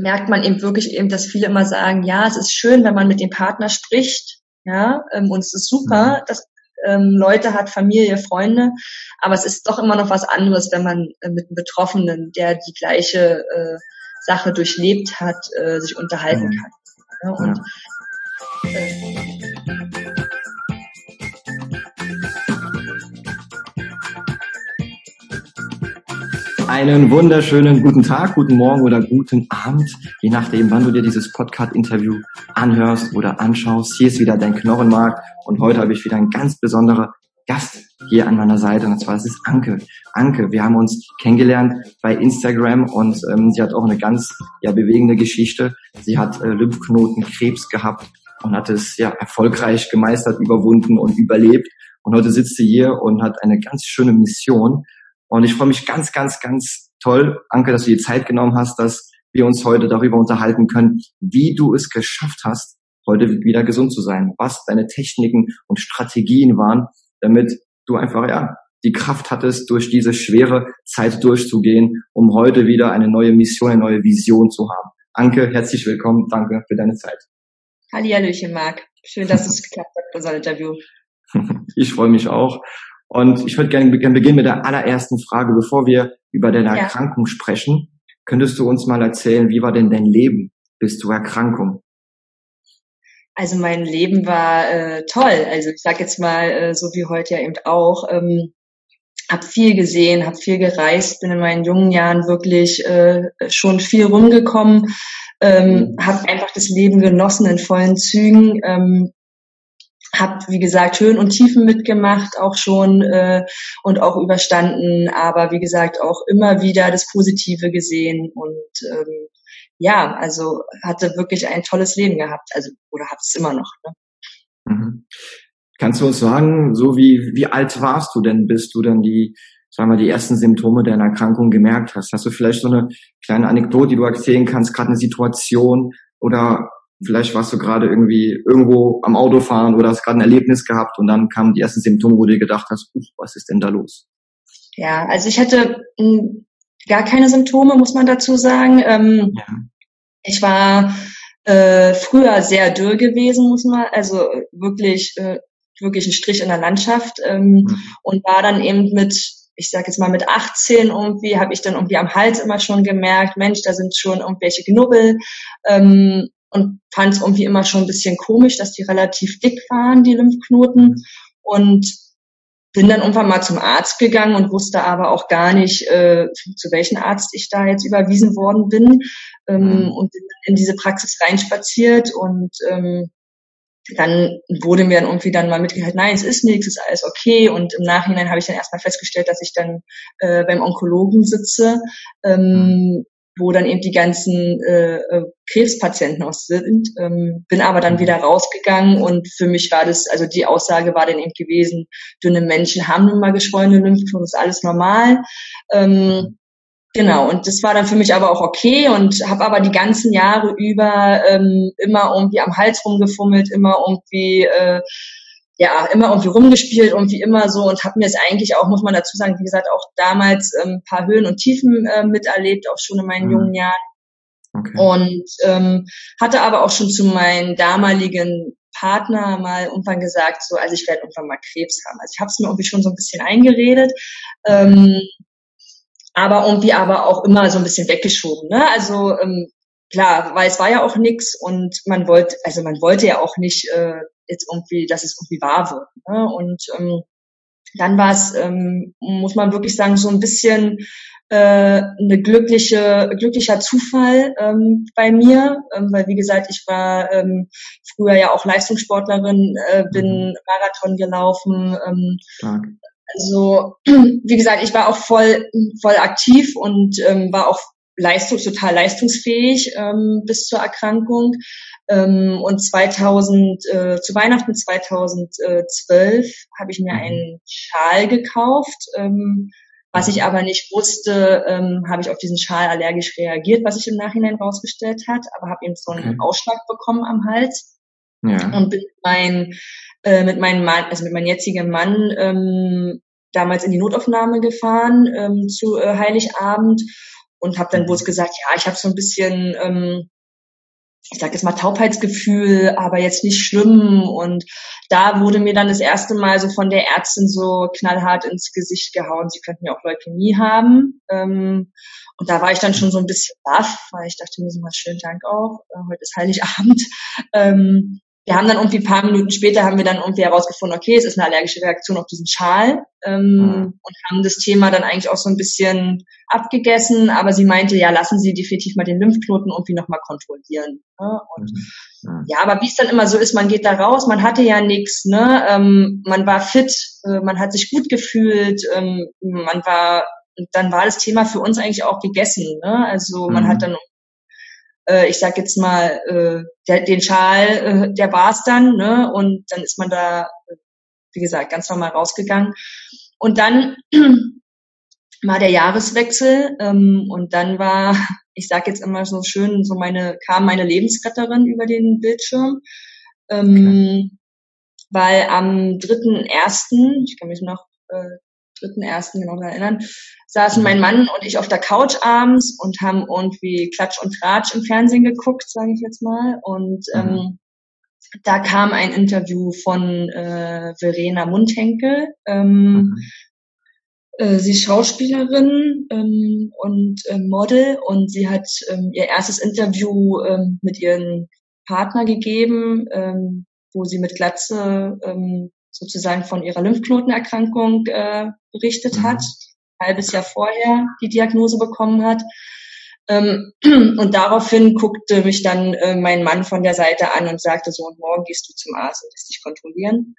merkt man eben wirklich eben, dass viele immer sagen, ja, es ist schön, wenn man mit dem Partner spricht, ja, ähm, und es ist super, mhm. dass ähm, Leute hat, Familie, Freunde, aber es ist doch immer noch was anderes, wenn man äh, mit einem Betroffenen, der die gleiche äh, Sache durchlebt hat, äh, sich unterhalten mhm. kann. Ja, und, ja. Einen wunderschönen guten Tag, guten Morgen oder guten Abend, je nachdem, wann du dir dieses Podcast-Interview anhörst oder anschaust. Hier ist wieder dein Knochenmark und heute habe ich wieder einen ganz besonderen Gast hier an meiner Seite und zwar ist es Anke. Anke, wir haben uns kennengelernt bei Instagram und ähm, sie hat auch eine ganz ja, bewegende Geschichte. Sie hat äh, Lymphknotenkrebs gehabt und hat es ja erfolgreich gemeistert, überwunden und überlebt. Und heute sitzt sie hier und hat eine ganz schöne Mission und ich freue mich ganz, ganz, ganz toll, Anke, dass du die Zeit genommen hast, dass wir uns heute darüber unterhalten können, wie du es geschafft hast, heute wieder gesund zu sein, was deine Techniken und Strategien waren, damit du einfach, ja, die Kraft hattest, durch diese schwere Zeit durchzugehen, um heute wieder eine neue Mission, eine neue Vision zu haben. Anke, herzlich willkommen. Danke für deine Zeit. Hallihallöchen, Marc. Schön, dass es geklappt hat, unser Interview. Ich freue mich auch. Und ich würde gerne beginnen mit der allerersten Frage, bevor wir über deine ja. Erkrankung sprechen. Könntest du uns mal erzählen, wie war denn dein Leben bis zur Erkrankung? Also mein Leben war äh, toll. Also ich sage jetzt mal, äh, so wie heute ja eben auch, ähm, habe viel gesehen, habe viel gereist, bin in meinen jungen Jahren wirklich äh, schon viel rumgekommen, ähm, mhm. habe einfach das Leben genossen in vollen Zügen. Ähm, habe wie gesagt Höhen und Tiefen mitgemacht auch schon äh, und auch überstanden, aber wie gesagt auch immer wieder das Positive gesehen und ähm, ja, also hatte wirklich ein tolles Leben gehabt, also oder habe es immer noch. Ne? Mhm. Kannst du uns sagen, so wie wie alt warst du denn, bis du dann die sagen wir, die ersten Symptome deiner Erkrankung gemerkt hast? Hast du vielleicht so eine kleine Anekdote, die du erzählen kannst, gerade eine Situation oder Vielleicht warst du gerade irgendwie irgendwo am Autofahren oder hast gerade ein Erlebnis gehabt und dann kamen die ersten Symptome, wo du dir gedacht hast, was ist denn da los? Ja, also ich hatte mh, hm, gar keine Symptome, muss man dazu sagen. Ähm, ja. Ich war äh, früher sehr dürr gewesen, muss man, also wirklich, äh, wirklich ein Strich in der Landschaft ähm, mhm. und war dann eben mit ich sage jetzt mal mit 18 irgendwie, habe ich dann irgendwie am Hals immer schon gemerkt, Mensch, da sind schon irgendwelche Knubbel. Ähm, und fand es irgendwie immer schon ein bisschen komisch, dass die relativ dick waren, die Lymphknoten. Und bin dann irgendwann mal zum Arzt gegangen und wusste aber auch gar nicht, äh, zu welchem Arzt ich da jetzt überwiesen worden bin. Ähm, mhm. und bin in diese Praxis reinspaziert und ähm, dann wurde mir dann irgendwie dann mal mitgeteilt, nein, es ist nichts, es ist alles okay. Und im Nachhinein habe ich dann erstmal festgestellt, dass ich dann äh, beim Onkologen sitze, ähm, wo dann eben die ganzen äh, äh, Krebspatienten auch sind. Ähm, bin aber dann wieder rausgegangen und für mich war das, also die Aussage war dann eben gewesen, dünne Menschen haben nun mal geschwollene Lymphen, das ist alles normal. Ähm, genau, und das war dann für mich aber auch okay und habe aber die ganzen Jahre über ähm, immer irgendwie am Hals rumgefummelt, immer irgendwie äh, ja, immer irgendwie rumgespielt, irgendwie immer so und habe mir es eigentlich auch, muss man dazu sagen, wie gesagt, auch damals ein ähm, paar Höhen und Tiefen äh, miterlebt, auch schon in meinen mhm. jungen Jahren. Okay. Und ähm, hatte aber auch schon zu meinem damaligen Partner mal irgendwann gesagt, so, also ich werde irgendwann mal Krebs haben. Also ich habe es mir irgendwie schon so ein bisschen eingeredet, ähm, aber irgendwie aber auch immer so ein bisschen weggeschoben. Ne? Also ähm, klar, weil es war ja auch nix und man wollte, also man wollte ja auch nicht äh, jetzt irgendwie, dass es irgendwie wahr wird. Ne? Und ähm, dann war es, ähm, muss man wirklich sagen, so ein bisschen äh, eine glückliche, glücklicher Zufall ähm, bei mir, ähm, weil wie gesagt, ich war ähm, früher ja auch Leistungssportlerin, äh, bin mhm. Marathon gelaufen. Ähm, also wie gesagt, ich war auch voll voll aktiv und ähm, war auch leistung, total leistungsfähig ähm, bis zur Erkrankung. Ähm, und 2000, äh, zu Weihnachten 2012 habe ich mir mhm. einen Schal gekauft. Ähm, was ich aber nicht wusste, ähm, habe ich auf diesen Schal allergisch reagiert, was sich im Nachhinein rausgestellt hat, aber habe eben so einen okay. Ausschlag bekommen am Hals. Ja. Und bin mein, äh, mit meinem Mann, also mit meinem jetzigen Mann, ähm, damals in die Notaufnahme gefahren ähm, zu äh, Heiligabend und habe dann bloß gesagt, ja, ich habe so ein bisschen ähm, ich sage jetzt mal Taubheitsgefühl, aber jetzt nicht schlimm. Und da wurde mir dann das erste Mal so von der Ärztin so knallhart ins Gesicht gehauen, sie könnten ja auch Leukämie haben. Ähm, und da war ich dann schon so ein bisschen baff, weil ich dachte mir so mal schönen Dank auch, äh, heute ist Heiligabend. Wir haben dann irgendwie ein paar Minuten später haben wir dann irgendwie herausgefunden, okay, es ist eine allergische Reaktion auf diesen Schal ähm, mhm. und haben das Thema dann eigentlich auch so ein bisschen abgegessen, aber sie meinte, ja, lassen Sie definitiv mal den Lymphknoten irgendwie nochmal kontrollieren. Ne? Und mhm. ja, aber wie es dann immer so ist, man geht da raus, man hatte ja nichts, ne? Ähm, man war fit, äh, man hat sich gut gefühlt, ähm, man war dann war das Thema für uns eigentlich auch gegessen. Ne? Also man mhm. hat dann äh, ich sag jetzt mal, äh, der, den Schal, äh, der war's dann, ne? Und dann ist man da, wie gesagt, ganz normal rausgegangen. Und dann war der Jahreswechsel ähm, und dann war, ich sag jetzt immer so schön, so meine, kam meine Lebensretterin über den Bildschirm. Ähm, okay. Weil am 3.1., ich kann mich noch äh, 3.1. genau daran erinnern, saßen mein Mann und ich auf der Couch abends und haben irgendwie Klatsch und Tratsch im Fernsehen geguckt, sage ich jetzt mal. Und mhm. ähm, da kam ein Interview von äh, Verena Mundhenkel. Ähm, mhm. äh, sie ist Schauspielerin ähm, und äh, Model und sie hat ähm, ihr erstes Interview ähm, mit ihrem Partner gegeben, ähm, wo sie mit Glatze ähm, sozusagen von ihrer Lymphknotenerkrankung äh, berichtet mhm. hat, ein halbes Jahr vorher die Diagnose bekommen hat. Ähm, und daraufhin guckte mich dann äh, mein Mann von der Seite an und sagte so, und morgen gehst du zum Arzt und lässt dich kontrollieren.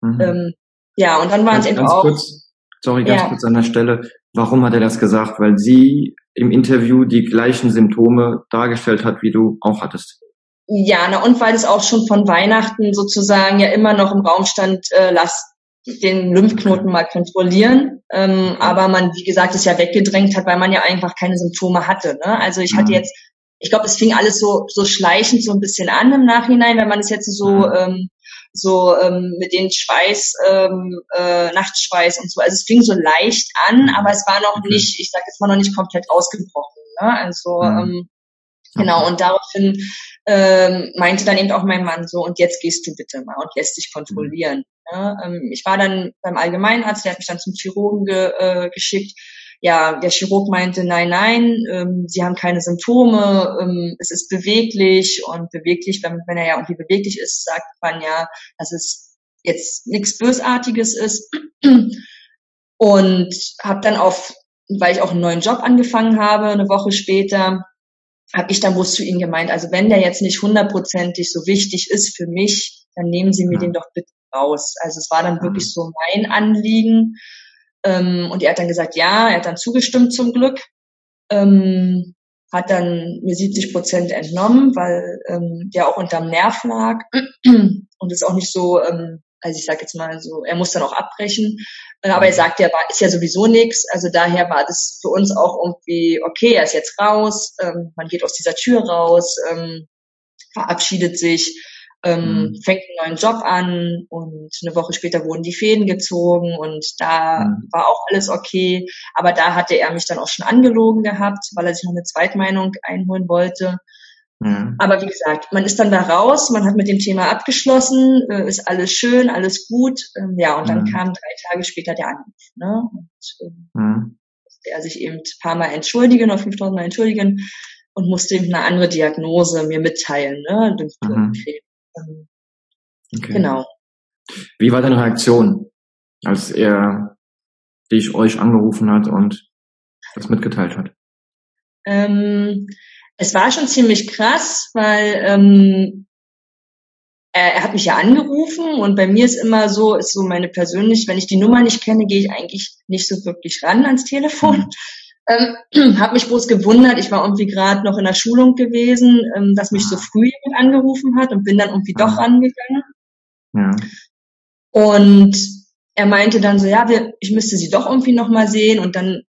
Mhm. Ähm, ja, und dann waren es eben auch. Kurz, sorry, ganz ja. kurz an der Stelle. Warum hat er das gesagt? Weil sie im Interview die gleichen Symptome dargestellt hat, wie du auch hattest. Ja, na und weil es auch schon von Weihnachten sozusagen ja immer noch im Raum stand, äh, lass den Lymphknoten mal kontrollieren. Ähm, aber man, wie gesagt, es ja weggedrängt hat, weil man ja einfach keine Symptome hatte. Ne? Also ich hatte mhm. jetzt, ich glaube, es fing alles so so schleichend so ein bisschen an im Nachhinein, wenn man es jetzt so mhm. ähm, so ähm, mit den Schweiß, ähm, äh, Nachtschweiß und so. Also es fing so leicht an, mhm. aber es war noch nicht, ich sage jetzt mal noch nicht komplett ausgebrochen. Ne? Also ähm, genau und daraufhin ähm, meinte dann eben auch mein Mann so, und jetzt gehst du bitte mal und lässt dich kontrollieren. Ja, ähm, ich war dann beim Allgemeinarzt, der hat mich dann zum Chirurgen ge, äh, geschickt. Ja, der Chirurg meinte, nein, nein, ähm, sie haben keine Symptome, ähm, es ist beweglich und beweglich, wenn, wenn er ja irgendwie beweglich ist, sagt man ja, dass es jetzt nichts Bösartiges ist. Und habe dann auf, weil ich auch einen neuen Job angefangen habe, eine Woche später, habe ich dann bloß zu ihnen gemeint, also wenn der jetzt nicht hundertprozentig so wichtig ist für mich, dann nehmen Sie mir ja. den doch bitte raus. Also es war dann wirklich so mein Anliegen. Ähm, und er hat dann gesagt, ja, er hat dann zugestimmt zum Glück. Ähm, hat dann mir 70 Prozent entnommen, weil ähm, der auch unterm Nerv lag und ist auch nicht so ähm, also ich sage jetzt mal so, er muss dann auch abbrechen. Äh, aber er sagt, er war, ist ja sowieso nichts. Also daher war das für uns auch irgendwie, okay, er ist jetzt raus, ähm, man geht aus dieser Tür raus, ähm, verabschiedet sich, ähm, mhm. fängt einen neuen Job an und eine Woche später wurden die Fäden gezogen und da mhm. war auch alles okay. Aber da hatte er mich dann auch schon angelogen gehabt, weil er sich noch eine Zweitmeinung einholen wollte. Mhm. Aber wie gesagt, man ist dann da raus, man hat mit dem Thema abgeschlossen, äh, ist alles schön, alles gut. Ähm, ja, und dann mhm. kam drei Tage später der Anruf. Ne? Und ähm, mhm. er sich eben ein paar Mal entschuldigen oder 5000 Mal entschuldigen und musste eben eine andere Diagnose mir mitteilen. Ne? Mhm. Ähm, okay. Genau. Wie war deine Reaktion, als er dich euch angerufen hat und das mitgeteilt hat? Ähm, es war schon ziemlich krass, weil ähm, er, er hat mich ja angerufen und bei mir ist immer so, ist so meine persönlich, wenn ich die Nummer nicht kenne, gehe ich eigentlich nicht so wirklich ran ans Telefon. Ähm, habe mich bloß gewundert, ich war irgendwie gerade noch in der Schulung gewesen, ähm, dass mich so früh jemand angerufen hat und bin dann irgendwie doch rangegangen. Ja. Und er meinte dann so, ja, wir, ich müsste sie doch irgendwie noch mal sehen und dann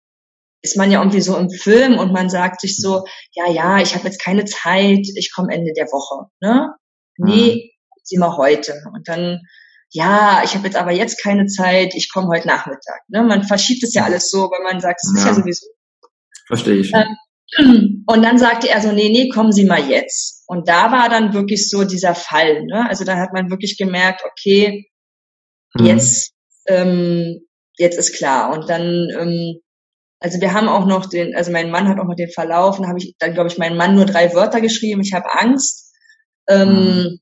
ist man ja irgendwie so im Film und man sagt sich so, ja, ja, ich habe jetzt keine Zeit, ich komme Ende der Woche. Ne? Nee, mhm. sieh mal heute. Und dann, ja, ich habe jetzt aber jetzt keine Zeit, ich komme heute Nachmittag. Ne? Man verschiebt es ja alles so, weil man sagt, es ja. ist ja sowieso. Verstehe ich. Ähm, Und dann sagte er so, nee, nee, kommen Sie mal jetzt. Und da war dann wirklich so dieser Fall. Ne? Also da hat man wirklich gemerkt, okay, mhm. jetzt, ähm, jetzt ist klar. Und dann, ähm, also wir haben auch noch den, also mein Mann hat auch noch den Verlauf, und habe ich dann, glaube ich, meinen Mann nur drei Wörter geschrieben, ich habe Angst. Ähm, mhm.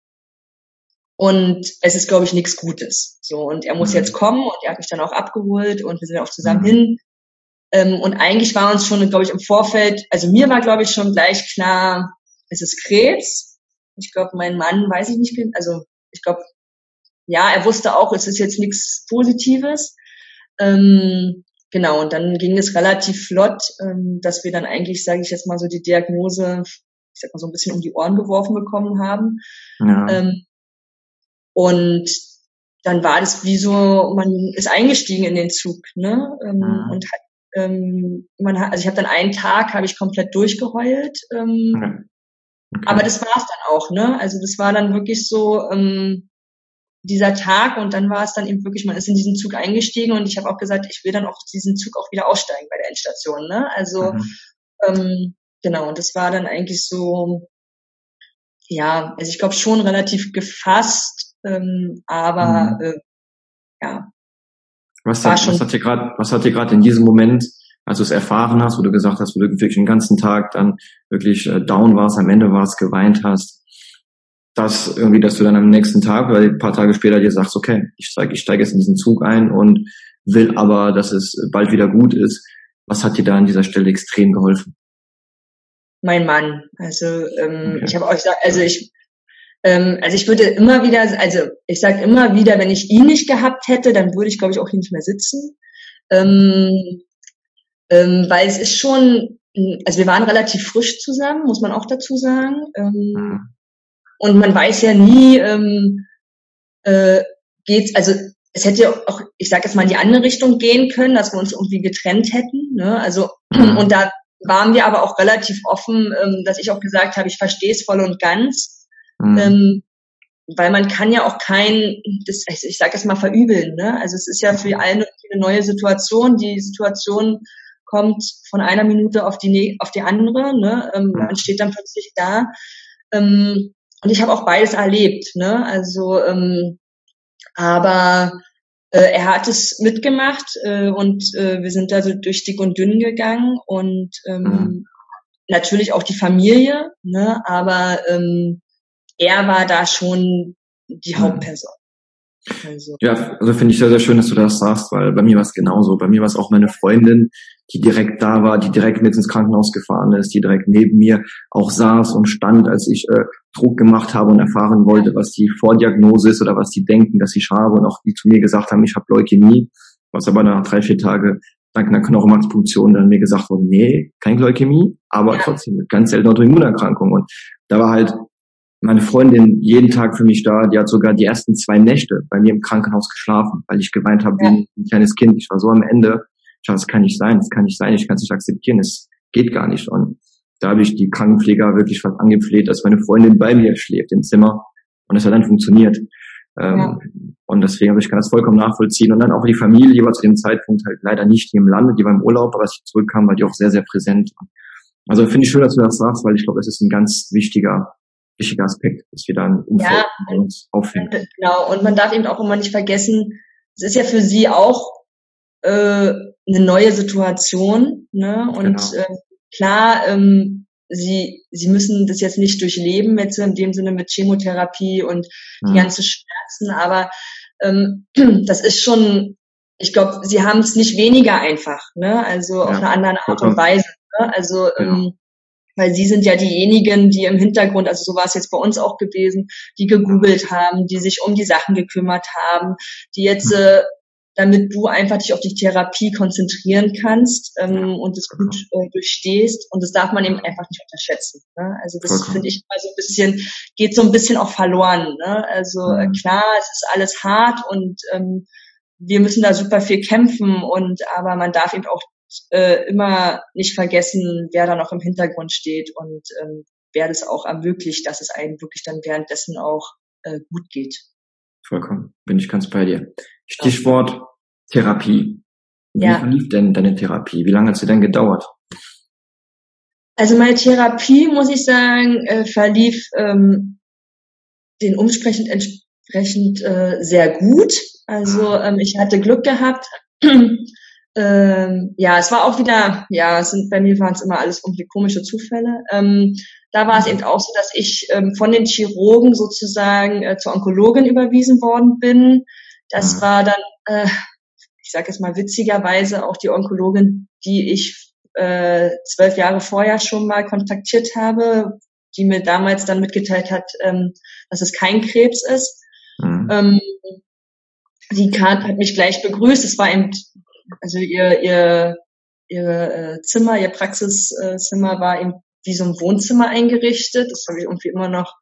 Und es ist, glaube ich, nichts Gutes. So, und er muss mhm. jetzt kommen und er hat mich dann auch abgeholt und wir sind auch zusammen mhm. hin. Ähm, und eigentlich war uns schon, glaube ich, im Vorfeld, also mir war, glaube ich, schon gleich klar, es ist Krebs. Ich glaube, mein Mann weiß ich nicht, also ich glaube, ja, er wusste auch, es ist jetzt nichts Positives. Ähm, genau, und dann ging es relativ flott, ähm, dass wir dann eigentlich, sage ich jetzt mal so, die Diagnose, ich sag mal so ein bisschen um die Ohren geworfen bekommen haben. Ja. Ähm, und dann war das wie so, man ist eingestiegen in den Zug, ne? Ähm, ja. Und hat ähm, man hat, also ich habe dann einen Tag habe ich komplett durchgeheult. Ähm, okay. Aber das war es dann auch, ne? Also das war dann wirklich so ähm, dieser Tag und dann war es dann eben wirklich, man ist in diesen Zug eingestiegen und ich habe auch gesagt, ich will dann auch diesen Zug auch wieder aussteigen bei der Endstation, ne? Also mhm. ähm, genau, und das war dann eigentlich so, ja, also ich glaube schon relativ gefasst, ähm, aber mhm. äh, ja, was hat, was hat dir gerade, was hat dir gerade in diesem Moment, als du es erfahren hast, wo du gesagt hast, wo du wirklich den ganzen Tag dann wirklich äh, down warst, am Ende warst, geweint hast, dass irgendwie, dass du dann am nächsten Tag oder ein paar Tage später dir sagst, okay, ich steige ich steig jetzt in diesen Zug ein und will aber, dass es bald wieder gut ist. Was hat dir da an dieser Stelle extrem geholfen? Mein Mann. Also ähm, okay. ich habe auch gesagt, also ich ähm, also ich würde immer wieder, also ich sage immer wieder, wenn ich ihn nicht gehabt hätte, dann würde ich, glaube ich, auch hier nicht mehr sitzen. Ähm, ähm, weil es ist schon, also wir waren relativ frisch zusammen, muss man auch dazu sagen. Ähm, mhm. Und man weiß ja nie, ähm, äh, geht's, also es hätte auch, ich sage jetzt mal, in die andere Richtung gehen können, dass wir uns irgendwie getrennt hätten. Ne? Also mhm. und da waren wir aber auch relativ offen, ähm, dass ich auch gesagt habe, ich verstehe es voll und ganz. Mhm. Ähm, weil man kann ja auch kein, das, ich sage es mal, verübeln. Ne? Also es ist ja für alle eine neue Situation. Die Situation kommt von einer Minute auf die, auf die andere. Ne? Ähm, man steht dann plötzlich da. Ähm, und ich habe auch beides erlebt. Ne? Also, ähm, aber äh, er hat es mitgemacht äh, und äh, wir sind da so durch dick und dünn gegangen und ähm, mhm. natürlich auch die Familie. Ne? Aber ähm, er war da schon die mhm. Hauptperson. Also. Ja, also finde ich sehr, sehr schön, dass du das sagst, weil bei mir war es genauso. Bei mir war es auch meine Freundin, die direkt da war, die direkt mit ins Krankenhaus gefahren ist, die direkt neben mir auch saß und stand, als ich äh, Druck gemacht habe und erfahren wollte, was die Vordiagnose ist oder was die denken, dass ich habe und auch die zu mir gesagt haben, ich habe Leukämie, was aber nach drei, vier Tage dank einer Knochenmarkspunktion dann mir gesagt wurde, nee, kein Leukämie, aber ja. trotzdem ganz seltene Autoimmunerkrankung. Und da war halt meine Freundin jeden Tag für mich da, die hat sogar die ersten zwei Nächte bei mir im Krankenhaus geschlafen, weil ich geweint habe ja. wie ein kleines Kind. Ich war so am Ende, ich das kann nicht sein, das kann nicht sein, ich kann es nicht akzeptieren, es geht gar nicht. Und da habe ich die Krankenpfleger wirklich fast angefleht, dass meine Freundin bei mir schläft im Zimmer. Und es hat dann funktioniert. Ähm, ja. Und deswegen, also ich kann das vollkommen nachvollziehen. Und dann auch die Familie, die war zu dem Zeitpunkt halt leider nicht hier im Lande, die war im Urlaub, aber als ich zurückkam, war die auch sehr, sehr präsent. Also finde ich schön, dass du das sagst, weil ich glaube, es ist ein ganz wichtiger wichtiger Aspekt, dass wir dann Umfeld ja, uns auffinden. Genau, und man darf eben auch immer nicht vergessen, es ist ja für sie auch äh, eine neue Situation, ne? Und genau. äh, klar, ähm, sie sie müssen das jetzt nicht durchleben, jetzt in dem Sinne mit Chemotherapie und die mhm. ganzen Schmerzen, aber ähm, das ist schon, ich glaube, sie haben es nicht weniger einfach, ne? Also ja, auf eine andere Art und Weise. Ne? Also genau. ähm, weil sie sind ja diejenigen, die im Hintergrund, also so war es jetzt bei uns auch gewesen, die gegoogelt haben, die sich um die Sachen gekümmert haben, die jetzt äh, damit du einfach dich auf die Therapie konzentrieren kannst ähm, und es gut äh, durchstehst. Und das darf man eben einfach nicht unterschätzen. Ne? Also das finde ich mal so ein bisschen, geht so ein bisschen auch verloren. Ne? Also äh, klar, es ist alles hart und ähm, wir müssen da super viel kämpfen und aber man darf eben auch äh, immer nicht vergessen, wer da noch im Hintergrund steht und ähm, wer das auch ermöglicht, dass es einem wirklich dann währenddessen auch äh, gut geht. Vollkommen, bin ich ganz bei dir. Stichwort Therapie. Wie ja. verlief denn deine Therapie? Wie lange hat sie denn gedauert? Also meine Therapie, muss ich sagen, äh, verlief ähm, den Umsprechend entsprechend äh, sehr gut. Also ähm, ich hatte Glück gehabt. ähm, ja, es war auch wieder, ja, es sind bei mir waren es immer alles irgendwie komische Zufälle. Ähm, da war es eben auch so, dass ich ähm, von den Chirurgen sozusagen äh, zur Onkologin überwiesen worden bin. Das mhm. war dann, äh, ich sage jetzt mal witzigerweise, auch die Onkologin, die ich äh, zwölf Jahre vorher schon mal kontaktiert habe, die mir damals dann mitgeteilt hat, ähm, dass es kein Krebs ist. Mhm. Ähm, die Kat hat mich gleich begrüßt. Es war eben, also ihr, ihr, ihr äh, Zimmer, ihr Praxiszimmer war eben wie so ein Wohnzimmer eingerichtet. Das habe ich irgendwie immer noch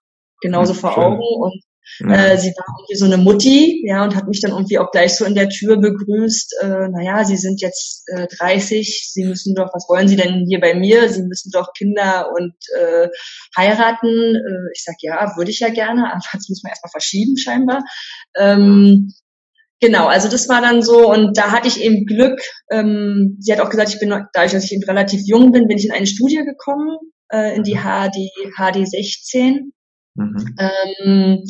genauso mhm, vor. Augen. Und ja. Äh, sie war irgendwie so eine Mutti, ja, und hat mich dann irgendwie auch gleich so in der Tür begrüßt. Äh, naja, Sie sind jetzt äh, 30, Sie müssen doch, was wollen Sie denn hier bei mir? Sie müssen doch Kinder und äh, heiraten. Äh, ich sag ja, würde ich ja gerne. Anfangs muss man erstmal verschieben scheinbar. Ähm, Genau, also das war dann so und da hatte ich eben Glück. Ähm, sie hat auch gesagt, ich bin dadurch, dass ich eben relativ jung bin, bin ich in eine Studie gekommen, äh, in die HD HD 16. Mhm. Ähm,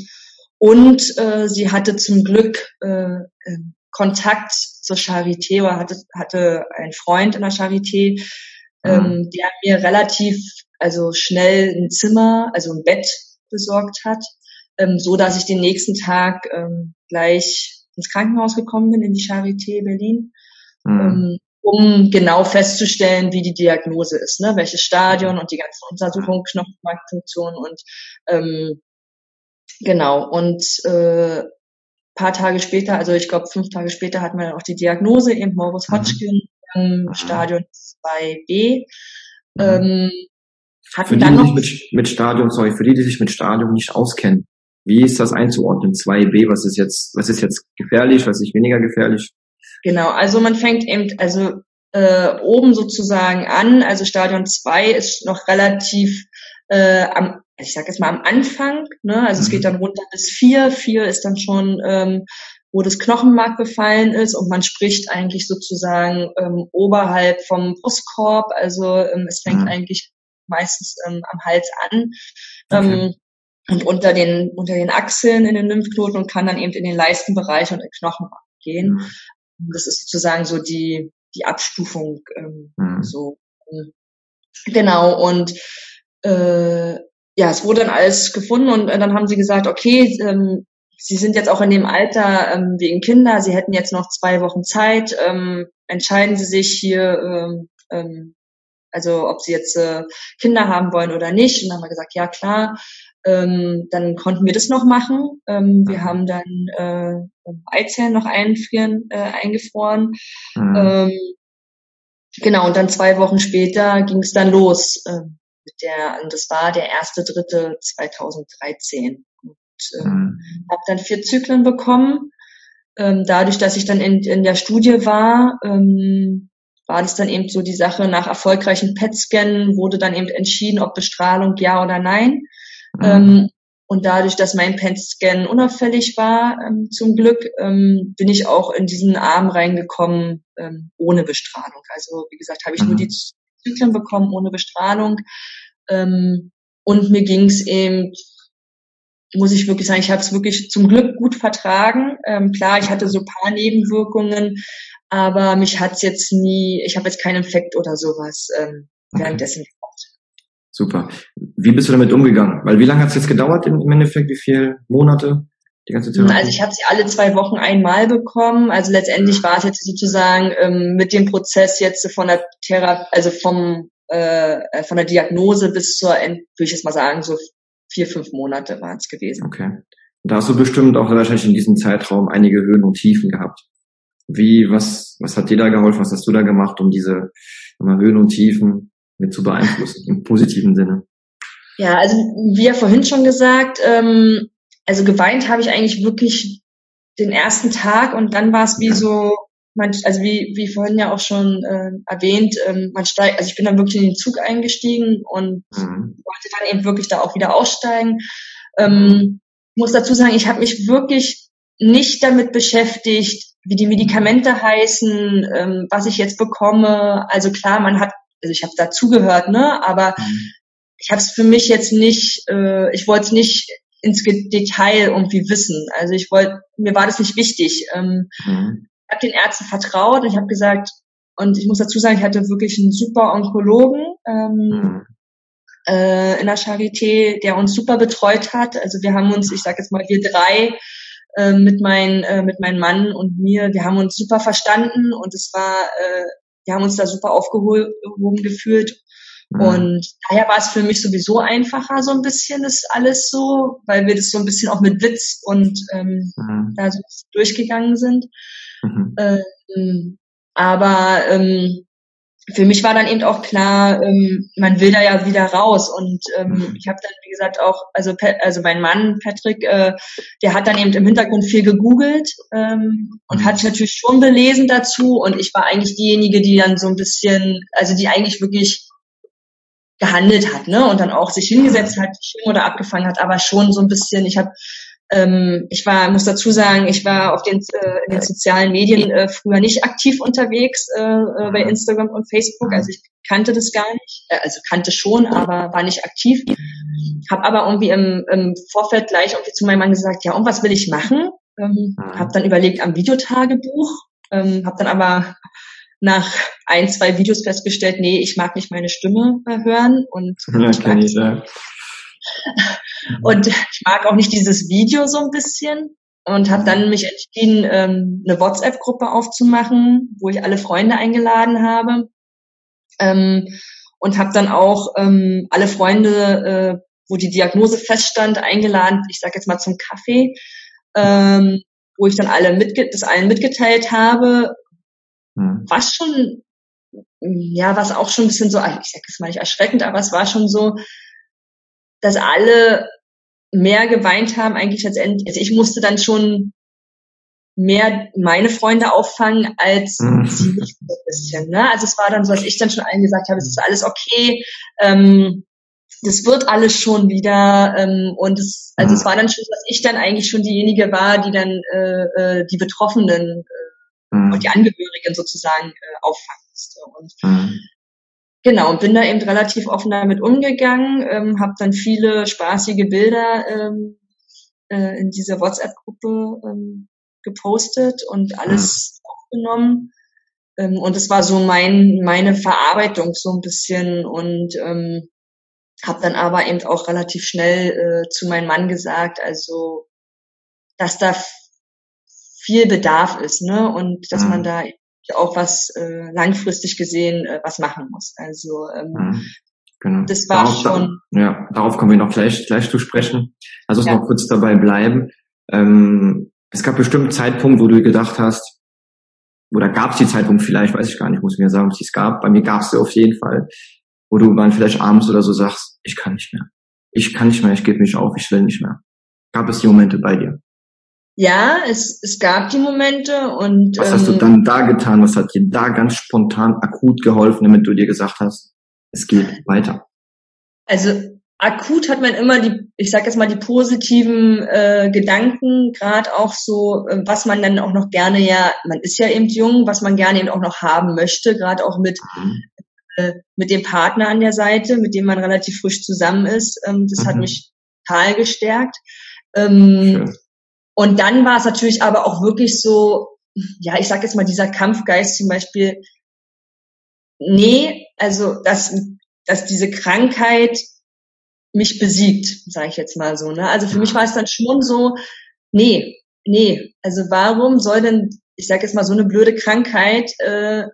und äh, sie hatte zum Glück äh, ähm, Kontakt zur Charité oder hatte, hatte einen Freund in der Charité, ähm, mhm. der mir relativ also schnell ein Zimmer, also ein Bett besorgt hat, ähm, so dass ich den nächsten Tag ähm, gleich ins Krankenhaus gekommen bin, in die Charité Berlin, mhm. ähm, um genau festzustellen, wie die Diagnose ist, ne? welches Stadion und die ganzen Untersuchungen, Knochenmarkfunktion und ähm, Genau. Und äh, paar Tage später, also ich glaube fünf Tage später, hatten wir dann auch die Diagnose eben Morbus mhm. Hodgkin mhm. Stadion 2b. Mhm. Ähm, für die, die sich mit, mit Stadion, sorry, für die, die sich mit Stadion nicht auskennen, wie ist das einzuordnen? 2b, was ist jetzt, was ist jetzt gefährlich, was ist weniger gefährlich? Genau, also man fängt eben, also äh, oben sozusagen an, also Stadion 2 ist noch relativ äh, am ich sage jetzt mal am Anfang, ne? also mhm. es geht dann runter bis vier. Vier ist dann schon, ähm, wo das Knochenmark befallen ist und man spricht eigentlich sozusagen ähm, oberhalb vom Brustkorb. Also ähm, es fängt mhm. eigentlich meistens ähm, am Hals an. Okay. Ähm, und unter den, unter den Achseln in den Lymphknoten und kann dann eben in den Leistenbereich und in den Knochenmark gehen. Mhm. Das ist sozusagen so die, die Abstufung ähm, mhm. so. Genau, und äh, ja, es wurde dann alles gefunden und äh, dann haben sie gesagt, okay, ähm, Sie sind jetzt auch in dem Alter ähm, wegen Kinder, Sie hätten jetzt noch zwei Wochen Zeit, ähm, entscheiden Sie sich hier, ähm, ähm, also ob Sie jetzt äh, Kinder haben wollen oder nicht. Und dann haben wir gesagt, ja klar. Ähm, dann konnten wir das noch machen. Ähm, wir haben dann äh, Eizellen noch einfrieren, äh, eingefroren. Mhm. Ähm, genau, und dann zwei Wochen später ging es dann los. Ähm, mit der, und das war der erste dritte 2013. Und ähm, mhm. habe dann vier Zyklen bekommen. Ähm, dadurch, dass ich dann in, in der Studie war, ähm, war das dann eben so die Sache nach erfolgreichen PET-Scan wurde dann eben entschieden, ob Bestrahlung ja oder nein. Mhm. Ähm, und dadurch, dass mein PET-Scan unauffällig war, ähm, zum Glück, ähm, bin ich auch in diesen Arm reingekommen ähm, ohne Bestrahlung. Also wie gesagt, habe ich mhm. nur die Zyklen bekommen ohne Bestrahlung. Ähm, und mir ging es eben, muss ich wirklich sagen, ich habe es wirklich zum Glück gut vertragen. Ähm, klar, ich hatte so paar Nebenwirkungen, aber mich hat's jetzt nie, ich habe jetzt keinen Infekt oder sowas ähm, okay. währenddessen gehabt. Super. Wie bist du damit umgegangen? Weil wie lange hat's jetzt gedauert im, Endeffekt? Wie viele Monate? Die ganze Therapie? Also ich habe sie alle zwei Wochen einmal bekommen. Also letztendlich war es jetzt sozusagen ähm, mit dem Prozess jetzt von der Therapie, also vom äh, von der Diagnose bis zur, End, würde ich jetzt mal sagen, so vier, fünf Monate waren es gewesen. Okay. Da hast du bestimmt auch wahrscheinlich in diesem Zeitraum einige Höhen und Tiefen gehabt. Wie, was, was hat dir da geholfen? Was hast du da gemacht, um diese mal, Höhen und Tiefen mit zu beeinflussen, im positiven Sinne? Ja, also wie ja vorhin schon gesagt, ähm, also geweint habe ich eigentlich wirklich den ersten Tag und dann war es wie so, man, also wie, wie vorhin ja auch schon äh, erwähnt, ähm, man steigt, also ich bin dann wirklich in den Zug eingestiegen und mhm. wollte dann eben wirklich da auch wieder aussteigen. Ähm, muss dazu sagen, ich habe mich wirklich nicht damit beschäftigt, wie die Medikamente heißen, ähm, was ich jetzt bekomme. Also klar, man hat also ich habe dazugehört, ne? Aber mhm. ich habe es für mich jetzt nicht, äh, ich wollte es nicht ins Detail irgendwie wissen. Also ich wollte, mir war das nicht wichtig. Ähm, mhm. Ich habe den Ärzten vertraut und ich habe gesagt, und ich muss dazu sagen, ich hatte wirklich einen super Onkologen ähm, mhm. äh, in der Charité, der uns super betreut hat. Also wir haben uns, ich sage jetzt mal, wir drei äh, mit mein, äh, mit meinem Mann und mir, wir haben uns super verstanden und es war, äh, wir haben uns da super aufgehoben gefühlt. Mhm. Und daher war es für mich sowieso einfacher, so ein bisschen das alles so, weil wir das so ein bisschen auch mit Witz und ähm, mhm. da so durchgegangen sind. Mhm. Ähm, aber ähm, für mich war dann eben auch klar, ähm, man will da ja wieder raus und ähm, mhm. ich habe dann wie gesagt auch, also also mein Mann Patrick, äh, der hat dann eben im Hintergrund viel gegoogelt ähm, und mhm. hat natürlich schon belesen dazu und ich war eigentlich diejenige, die dann so ein bisschen, also die eigentlich wirklich gehandelt hat, ne und dann auch sich hingesetzt hat, oder abgefangen hat, aber schon so ein bisschen, ich habe ähm, ich war, muss dazu sagen, ich war auf den, äh, in den sozialen Medien äh, früher nicht aktiv unterwegs äh, äh, bei Instagram und Facebook. Also ich kannte das gar nicht, äh, also kannte schon, aber war nicht aktiv. Hab aber irgendwie im, im Vorfeld gleich irgendwie zu meinem Mann gesagt, ja, und was will ich machen? Ähm, hab dann überlegt am Videotagebuch, ähm, hab dann aber nach ein, zwei Videos festgestellt, nee, ich mag nicht meine Stimme hören und ja, ich mag ich, ja. Und ich mag auch nicht dieses Video so ein bisschen und habe dann mich entschieden, ähm, eine WhatsApp-Gruppe aufzumachen, wo ich alle Freunde eingeladen habe ähm, und habe dann auch ähm, alle Freunde, äh, wo die Diagnose feststand, eingeladen. Ich sage jetzt mal zum Kaffee, ähm, wo ich dann alle mitge das allen mitgeteilt habe, mhm. was schon ja, was auch schon ein bisschen so, ich sag jetzt mal nicht erschreckend, aber es war schon so, dass alle mehr geweint haben eigentlich letztendlich. Also ich musste dann schon mehr meine Freunde auffangen als mhm. sie mich so ein bisschen. Ne? Also es war dann so, dass ich dann schon allen gesagt habe, es ist alles okay, ähm, das wird alles schon wieder ähm, und es, also mhm. es war dann schon, dass ich dann eigentlich schon diejenige war, die dann äh, äh, die Betroffenen äh, mhm. und die Angehörigen sozusagen äh, auffangen musste. Und mhm. Genau, und bin da eben relativ offen damit umgegangen, ähm, habe dann viele spaßige Bilder ähm, äh, in dieser WhatsApp-Gruppe ähm, gepostet und alles mhm. aufgenommen. Ähm, und es war so mein meine Verarbeitung so ein bisschen und ähm, habe dann aber eben auch relativ schnell äh, zu meinem Mann gesagt, also dass da viel Bedarf ist, ne? Und dass mhm. man da auch was äh, langfristig gesehen äh, was machen muss. Also ähm, mhm. Genau. Das war darauf, schon. Da, ja, darauf kommen wir noch gleich, gleich zu sprechen. Lass uns ja. noch kurz dabei bleiben. Ähm, es gab bestimmt einen Zeitpunkt, wo du gedacht hast, oder gab es die Zeitpunkt vielleicht, weiß ich gar nicht, muss ich mir sagen, ob es gab. Bei mir gab es sie auf jeden Fall, wo du dann vielleicht abends oder so sagst, ich kann nicht mehr. Ich kann nicht mehr, ich gebe mich auf, ich will nicht mehr. Gab es die Momente bei dir? Ja, es, es gab die Momente und. Was hast du ähm, dann da getan? Was hat dir da ganz spontan akut geholfen, damit du dir gesagt hast, es geht weiter? Also akut hat man immer die, ich sag jetzt mal, die positiven äh, Gedanken, gerade auch so, äh, was man dann auch noch gerne ja, man ist ja eben jung, was man gerne eben auch noch haben möchte, gerade auch mit mhm. äh, mit dem Partner an der Seite, mit dem man relativ frisch zusammen ist. Ähm, das mhm. hat mich total gestärkt. Ähm, und dann war es natürlich aber auch wirklich so, ja, ich sag jetzt mal, dieser Kampfgeist zum Beispiel, nee, also dass, dass diese Krankheit mich besiegt, sage ich jetzt mal so. Ne? Also für mich war es dann schon so, nee, nee, also warum soll denn, ich sage jetzt mal, so eine blöde Krankheit äh,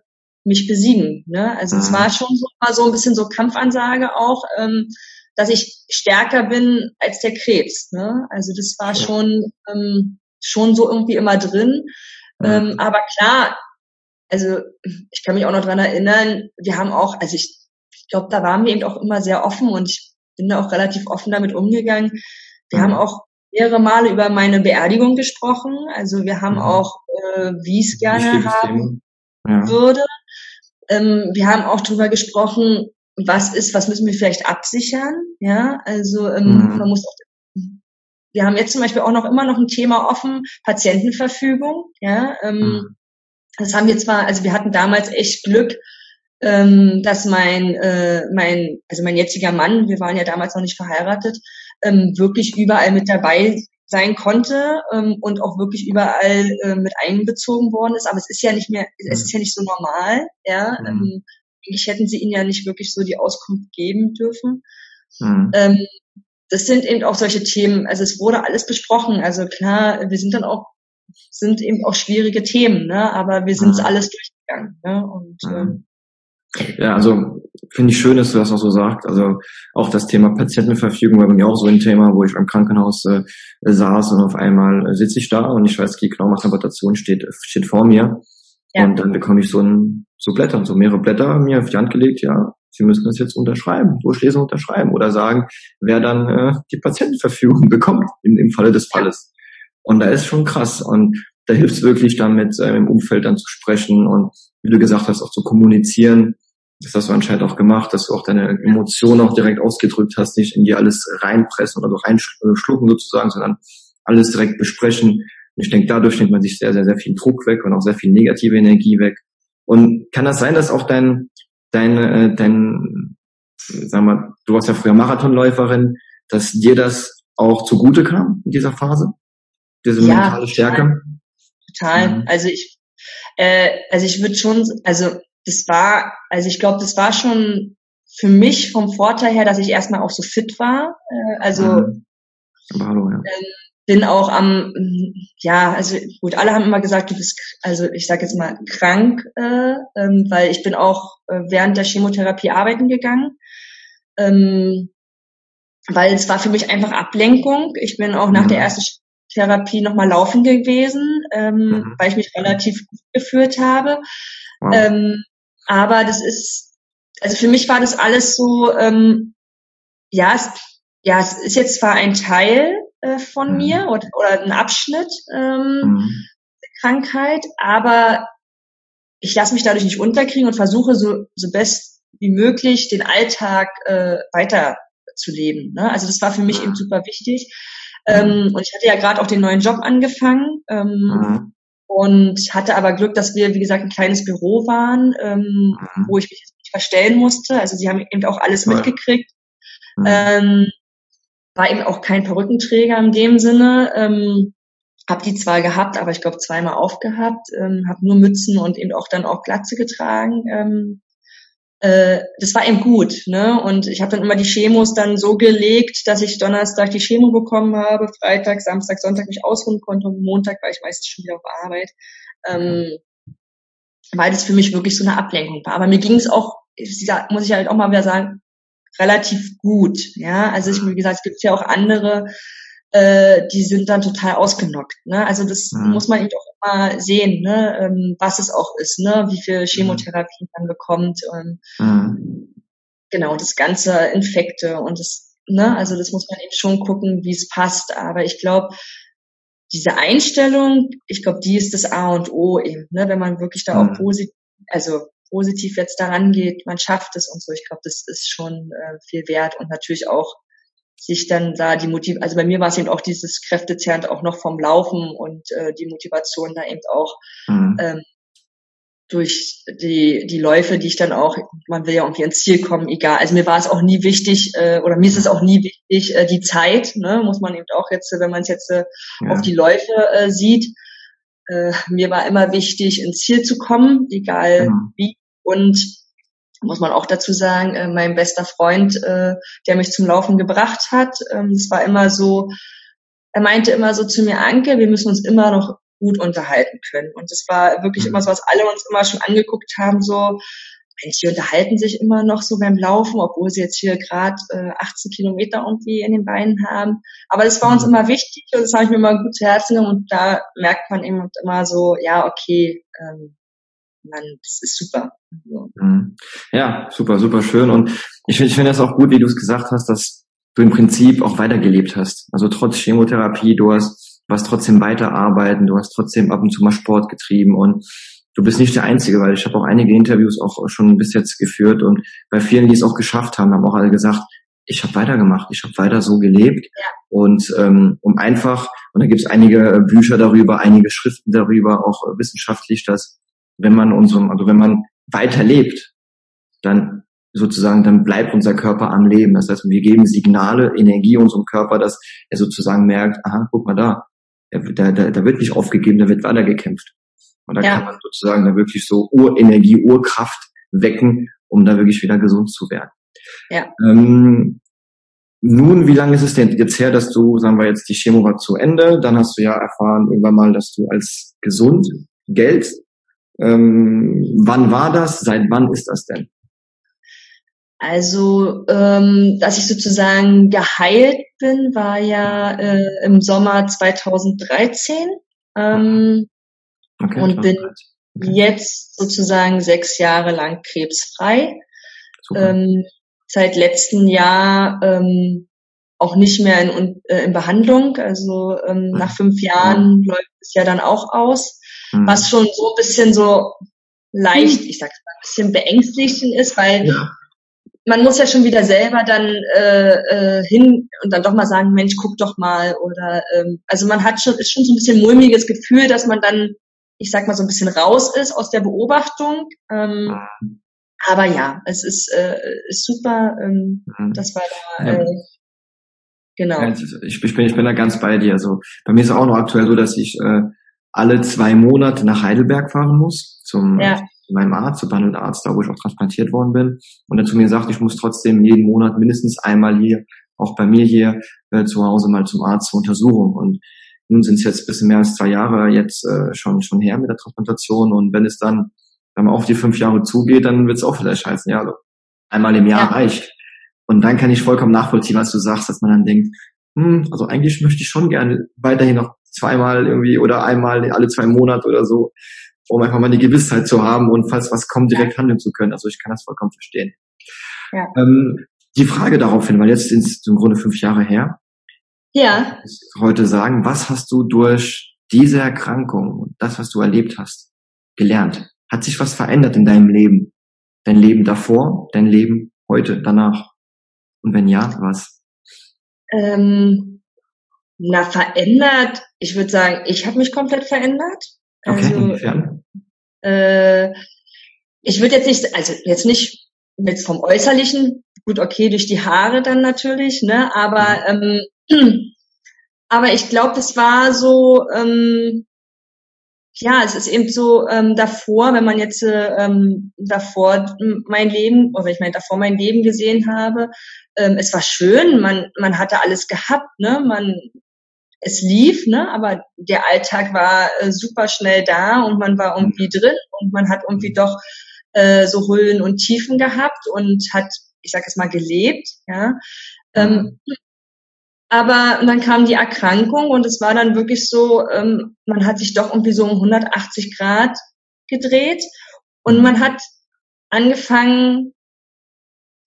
mich besiegen? Ne? Also es war schon so mal so ein bisschen so Kampfansage auch. Ähm, dass ich stärker bin als der Krebs. Ne? Also das war schon ähm, schon so irgendwie immer drin. Mhm. Ähm, aber klar, also ich kann mich auch noch dran erinnern, wir haben auch, also ich, ich glaube, da waren wir eben auch immer sehr offen und ich bin da auch relativ offen damit umgegangen. Wir mhm. haben auch mehrere Male über meine Beerdigung gesprochen. Also wir haben mhm. auch, äh, wie es gerne haben ja. würde. Ähm, wir haben auch drüber gesprochen, was ist, was müssen wir vielleicht absichern, ja, also ähm, mhm. man muss auch, wir haben jetzt zum Beispiel auch noch immer noch ein Thema offen, Patientenverfügung, ja, ähm, mhm. das haben wir zwar, also wir hatten damals echt Glück, ähm, dass mein, äh, mein, also mein jetziger Mann, wir waren ja damals noch nicht verheiratet, ähm, wirklich überall mit dabei sein konnte ähm, und auch wirklich überall äh, mit einbezogen worden ist. Aber es ist ja nicht mehr, es ist ja nicht so normal, ja. Mhm. Ähm, ich hätten sie ihnen ja nicht wirklich so die Auskunft geben dürfen. Mhm. Ähm, das sind eben auch solche Themen, also es wurde alles besprochen. Also klar, wir sind dann auch, sind eben auch schwierige Themen, ne? aber wir sind es mhm. alles durchgegangen. Ne? Und mhm. ähm, ja, also finde ich schön, dass du das auch so sagst. Also auch das Thema Patientenverfügung war bei mir auch so ein Thema, wo ich im Krankenhaus äh, saß und auf einmal äh, sitze ich da und ich weiß, die Knochenmarktransplantation steht, steht vor mir. Ja. Und dann bekomme ich so ein, so Blätter, so mehrere Blätter mir auf die Hand gelegt, ja, Sie müssen das jetzt unterschreiben, durchlesen unterschreiben oder sagen, wer dann äh, die Patientenverfügung bekommt im, im Falle des Falles. Und da ist schon krass. Und da hilft es wirklich dann mit äh, im Umfeld dann zu sprechen und wie du gesagt hast, auch zu kommunizieren. Das hast du anscheinend auch gemacht, dass du auch deine Emotionen auch direkt ausgedrückt hast, nicht in die alles reinpressen oder so reinschlucken sozusagen, sondern alles direkt besprechen. Und ich denke, dadurch nimmt man sich sehr, sehr, sehr viel Druck weg und auch sehr viel negative Energie weg. Und kann das sein, dass auch dein, dein, äh, dein, sag mal, du warst ja früher Marathonläuferin, dass dir das auch zugute kam in dieser Phase? Diese ja, mentale Stärke? Total. Mhm. Also ich, äh, also ich würde schon, also das war, also ich glaube, das war schon für mich vom Vorteil her, dass ich erstmal auch so fit war. Äh, also mhm. hallo, ja. ähm, bin auch am, ja, also gut, alle haben immer gesagt, du bist, also ich sage jetzt mal krank, äh, ähm, weil ich bin auch äh, während der Chemotherapie arbeiten gegangen, ähm, weil es war für mich einfach Ablenkung. Ich bin auch nach der mhm. ersten Therapie nochmal laufen gewesen, ähm, mhm. weil ich mich relativ gut gefühlt habe. Wow. Ähm, aber das ist, also für mich war das alles so, ähm, ja, es, ja, es ist jetzt zwar ein Teil äh, von mhm. mir oder, oder ein Abschnitt ähm, mhm. Krankheit, aber ich lasse mich dadurch nicht unterkriegen und versuche so, so best wie möglich den Alltag äh, weiter zu leben. Ne? Also das war für mich eben super wichtig. Ähm, und ich hatte ja gerade auch den neuen Job angefangen ähm, mhm. und hatte aber Glück, dass wir, wie gesagt, ein kleines Büro waren, ähm, mhm. wo ich mich nicht verstellen musste. Also sie haben eben auch alles mitgekriegt. Mhm. Ähm, war eben auch kein Perückenträger in dem Sinne. Ähm, hab die zwar gehabt, aber ich glaube zweimal aufgehabt. Ähm, habe nur Mützen und eben auch dann auch Glatze getragen. Ähm, äh, das war eben gut, ne? Und ich habe dann immer die Chemos dann so gelegt, dass ich Donnerstag die Chemo bekommen habe, Freitag, Samstag, Sonntag mich ausruhen konnte und Montag war ich meistens schon wieder auf Arbeit. Ähm, weil das für mich wirklich so eine Ablenkung war. Aber mir ging es auch, muss ich halt auch mal wieder sagen, relativ gut. Ja, also ich, wie gesagt, es gibt ja auch andere, äh, die sind dann total ausgenockt. Ne? Also das mhm. muss man eben auch immer sehen, ne? ähm, was es auch ist, ne? wie viel Chemotherapie man bekommt. Und, mhm. Genau, das ganze Infekte und das, ne, also das muss man eben schon gucken, wie es passt. Aber ich glaube, diese Einstellung, ich glaube, die ist das A und O eben, ne? wenn man wirklich da mhm. auch positiv, also positiv jetzt daran geht, man schafft es und so. Ich glaube, das ist schon äh, viel wert und natürlich auch sich dann da die Motiv, also bei mir war es eben auch dieses Kräftezehrend auch noch vom Laufen und äh, die Motivation da eben auch mhm. ähm, durch die, die Läufe, die ich dann auch, man will ja irgendwie ins Ziel kommen, egal. Also mir war es auch nie wichtig, äh, oder mir ist es auch nie wichtig, äh, die Zeit, ne, muss man eben auch jetzt, wenn man es jetzt äh, ja. auf die Läufe äh, sieht. Äh, mir war immer wichtig, ins Ziel zu kommen, egal mhm. wie. Und muss man auch dazu sagen, äh, mein bester Freund, äh, der mich zum Laufen gebracht hat, ähm, es war immer so, er meinte immer so zu mir, Anke, wir müssen uns immer noch gut unterhalten können. Und das war wirklich immer so, was alle uns immer schon angeguckt haben, so, Mensch, die unterhalten sich immer noch so beim Laufen, obwohl sie jetzt hier gerade äh, 18 Kilometer irgendwie in den Beinen haben. Aber das war uns immer wichtig und das habe ich mir immer gut zu Herzen genommen und da merkt man eben immer so, ja, okay, ähm, man, das ist super. So. Mhm. Ja, super, super schön. Und ich finde ich finde das auch gut, wie du es gesagt hast, dass du im Prinzip auch weitergelebt hast. Also trotz Chemotherapie, du hast, hast trotzdem weiterarbeiten, du hast trotzdem ab und zu mal Sport getrieben und du bist nicht der Einzige, weil ich habe auch einige Interviews auch schon bis jetzt geführt und bei vielen, die es auch geschafft haben, haben auch alle gesagt, ich habe weitergemacht, ich habe weiter so gelebt ja. und ähm, um einfach, und da gibt es einige Bücher darüber, einige Schriften darüber, auch wissenschaftlich, dass wenn man unserem, also wenn man weiterlebt, dann sozusagen, dann bleibt unser Körper am Leben. Das heißt, wir geben Signale, Energie unserem Körper, dass er sozusagen merkt, aha, guck mal da, da, da, da wird nicht aufgegeben, da wird weitergekämpft. Und da ja. kann man sozusagen da wirklich so Urenergie, Urkraft wecken, um da wirklich wieder gesund zu werden. Ja. Ähm, nun, wie lange ist es denn jetzt her, dass du, sagen wir jetzt, die Chemo war zu Ende, dann hast du ja erfahren irgendwann mal, dass du als gesund Geld. Ähm, wann war das? Seit wann ist das denn? Also, ähm, dass ich sozusagen geheilt bin, war ja äh, im Sommer 2013 ähm, okay, und bin okay. jetzt sozusagen sechs Jahre lang krebsfrei. Ähm, seit letztem Jahr ähm, auch nicht mehr in, äh, in Behandlung. Also ähm, mhm. nach fünf Jahren läuft es ja dann auch aus, mhm. was schon so ein bisschen so leicht, ich sag mal, ein bisschen beängstigend ist, weil ja. man muss ja schon wieder selber dann äh, äh, hin und dann doch mal sagen, Mensch, guck doch mal oder ähm, also man hat schon ist schon so ein bisschen mulmiges Gefühl, dass man dann, ich sag mal so ein bisschen raus ist aus der Beobachtung. Ähm, mhm. Aber ja, es ist, äh, ist super. Ähm, mhm. Das war da. Äh, genau. Ja, ich, ich, bin, ich bin da ganz bei dir. Also bei mir ist es auch noch aktuell so, dass ich äh, alle zwei Monate nach Heidelberg fahren muss zum ja. zu meinem Arzt, zu behandelnden Arzt, da wo ich auch transplantiert worden bin. Und er zu mir sagt, ich muss trotzdem jeden Monat mindestens einmal hier, auch bei mir hier äh, zu Hause mal zum Arzt zur Untersuchung. Und nun sind es jetzt ein bisschen mehr als zwei Jahre jetzt äh, schon schon her mit der Transplantation. Und wenn es dann wenn man auf die fünf Jahre zugeht, dann wird es auch vielleicht heißen, ja, also einmal im Jahr ja. reicht. Und dann kann ich vollkommen nachvollziehen, was du sagst, dass man dann denkt, hm, also eigentlich möchte ich schon gerne weiterhin noch zweimal irgendwie oder einmal alle zwei Monate oder so, um einfach mal die Gewissheit zu haben und falls was kommt, direkt handeln zu können. Also ich kann das vollkommen verstehen. Ja. Ähm, die Frage daraufhin, weil jetzt sind es im Grunde fünf Jahre her. Ja. Heute sagen, was hast du durch diese Erkrankung und das, was du erlebt hast, gelernt? Hat sich was verändert in deinem Leben? Dein Leben davor, dein Leben heute, danach? Und wenn ja, was? Ähm, na, verändert, ich würde sagen, ich habe mich komplett verändert. Okay, also, inwiefern? Äh, ich würde jetzt nicht, also jetzt nicht mit vom Äußerlichen, gut, okay, durch die Haare dann natürlich, ne, aber mhm. ähm, aber ich glaube, das war so, ähm, ja, es ist eben so ähm, davor, wenn man jetzt ähm, davor mein Leben, oder ich meine davor mein Leben gesehen habe, ähm, es war schön, man man hatte alles gehabt, ne, man es lief, ne, aber der Alltag war äh, super schnell da und man war irgendwie drin und man hat irgendwie doch äh, so Höhen und Tiefen gehabt und hat, ich sag es mal, gelebt, ja. Ähm, aber dann kam die Erkrankung und es war dann wirklich so, ähm, man hat sich doch irgendwie so um 180 Grad gedreht und mhm. man hat angefangen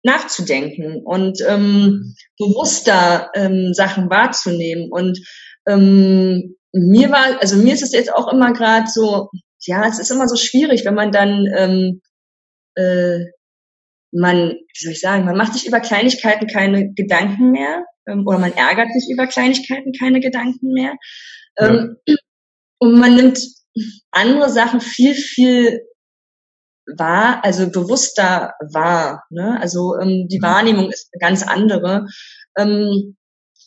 nachzudenken und ähm, bewusster ähm, Sachen wahrzunehmen. Und ähm, mir war, also mir ist es jetzt auch immer gerade so, ja, es ist immer so schwierig, wenn man dann ähm, äh, man, wie soll ich sagen, man macht sich über Kleinigkeiten keine Gedanken mehr ähm, oder man ärgert sich über Kleinigkeiten keine Gedanken mehr. Ähm, ja. Und man nimmt andere Sachen viel, viel wahr, also bewusster wahr. Ne? Also ähm, die mhm. Wahrnehmung ist eine ganz andere. Ähm,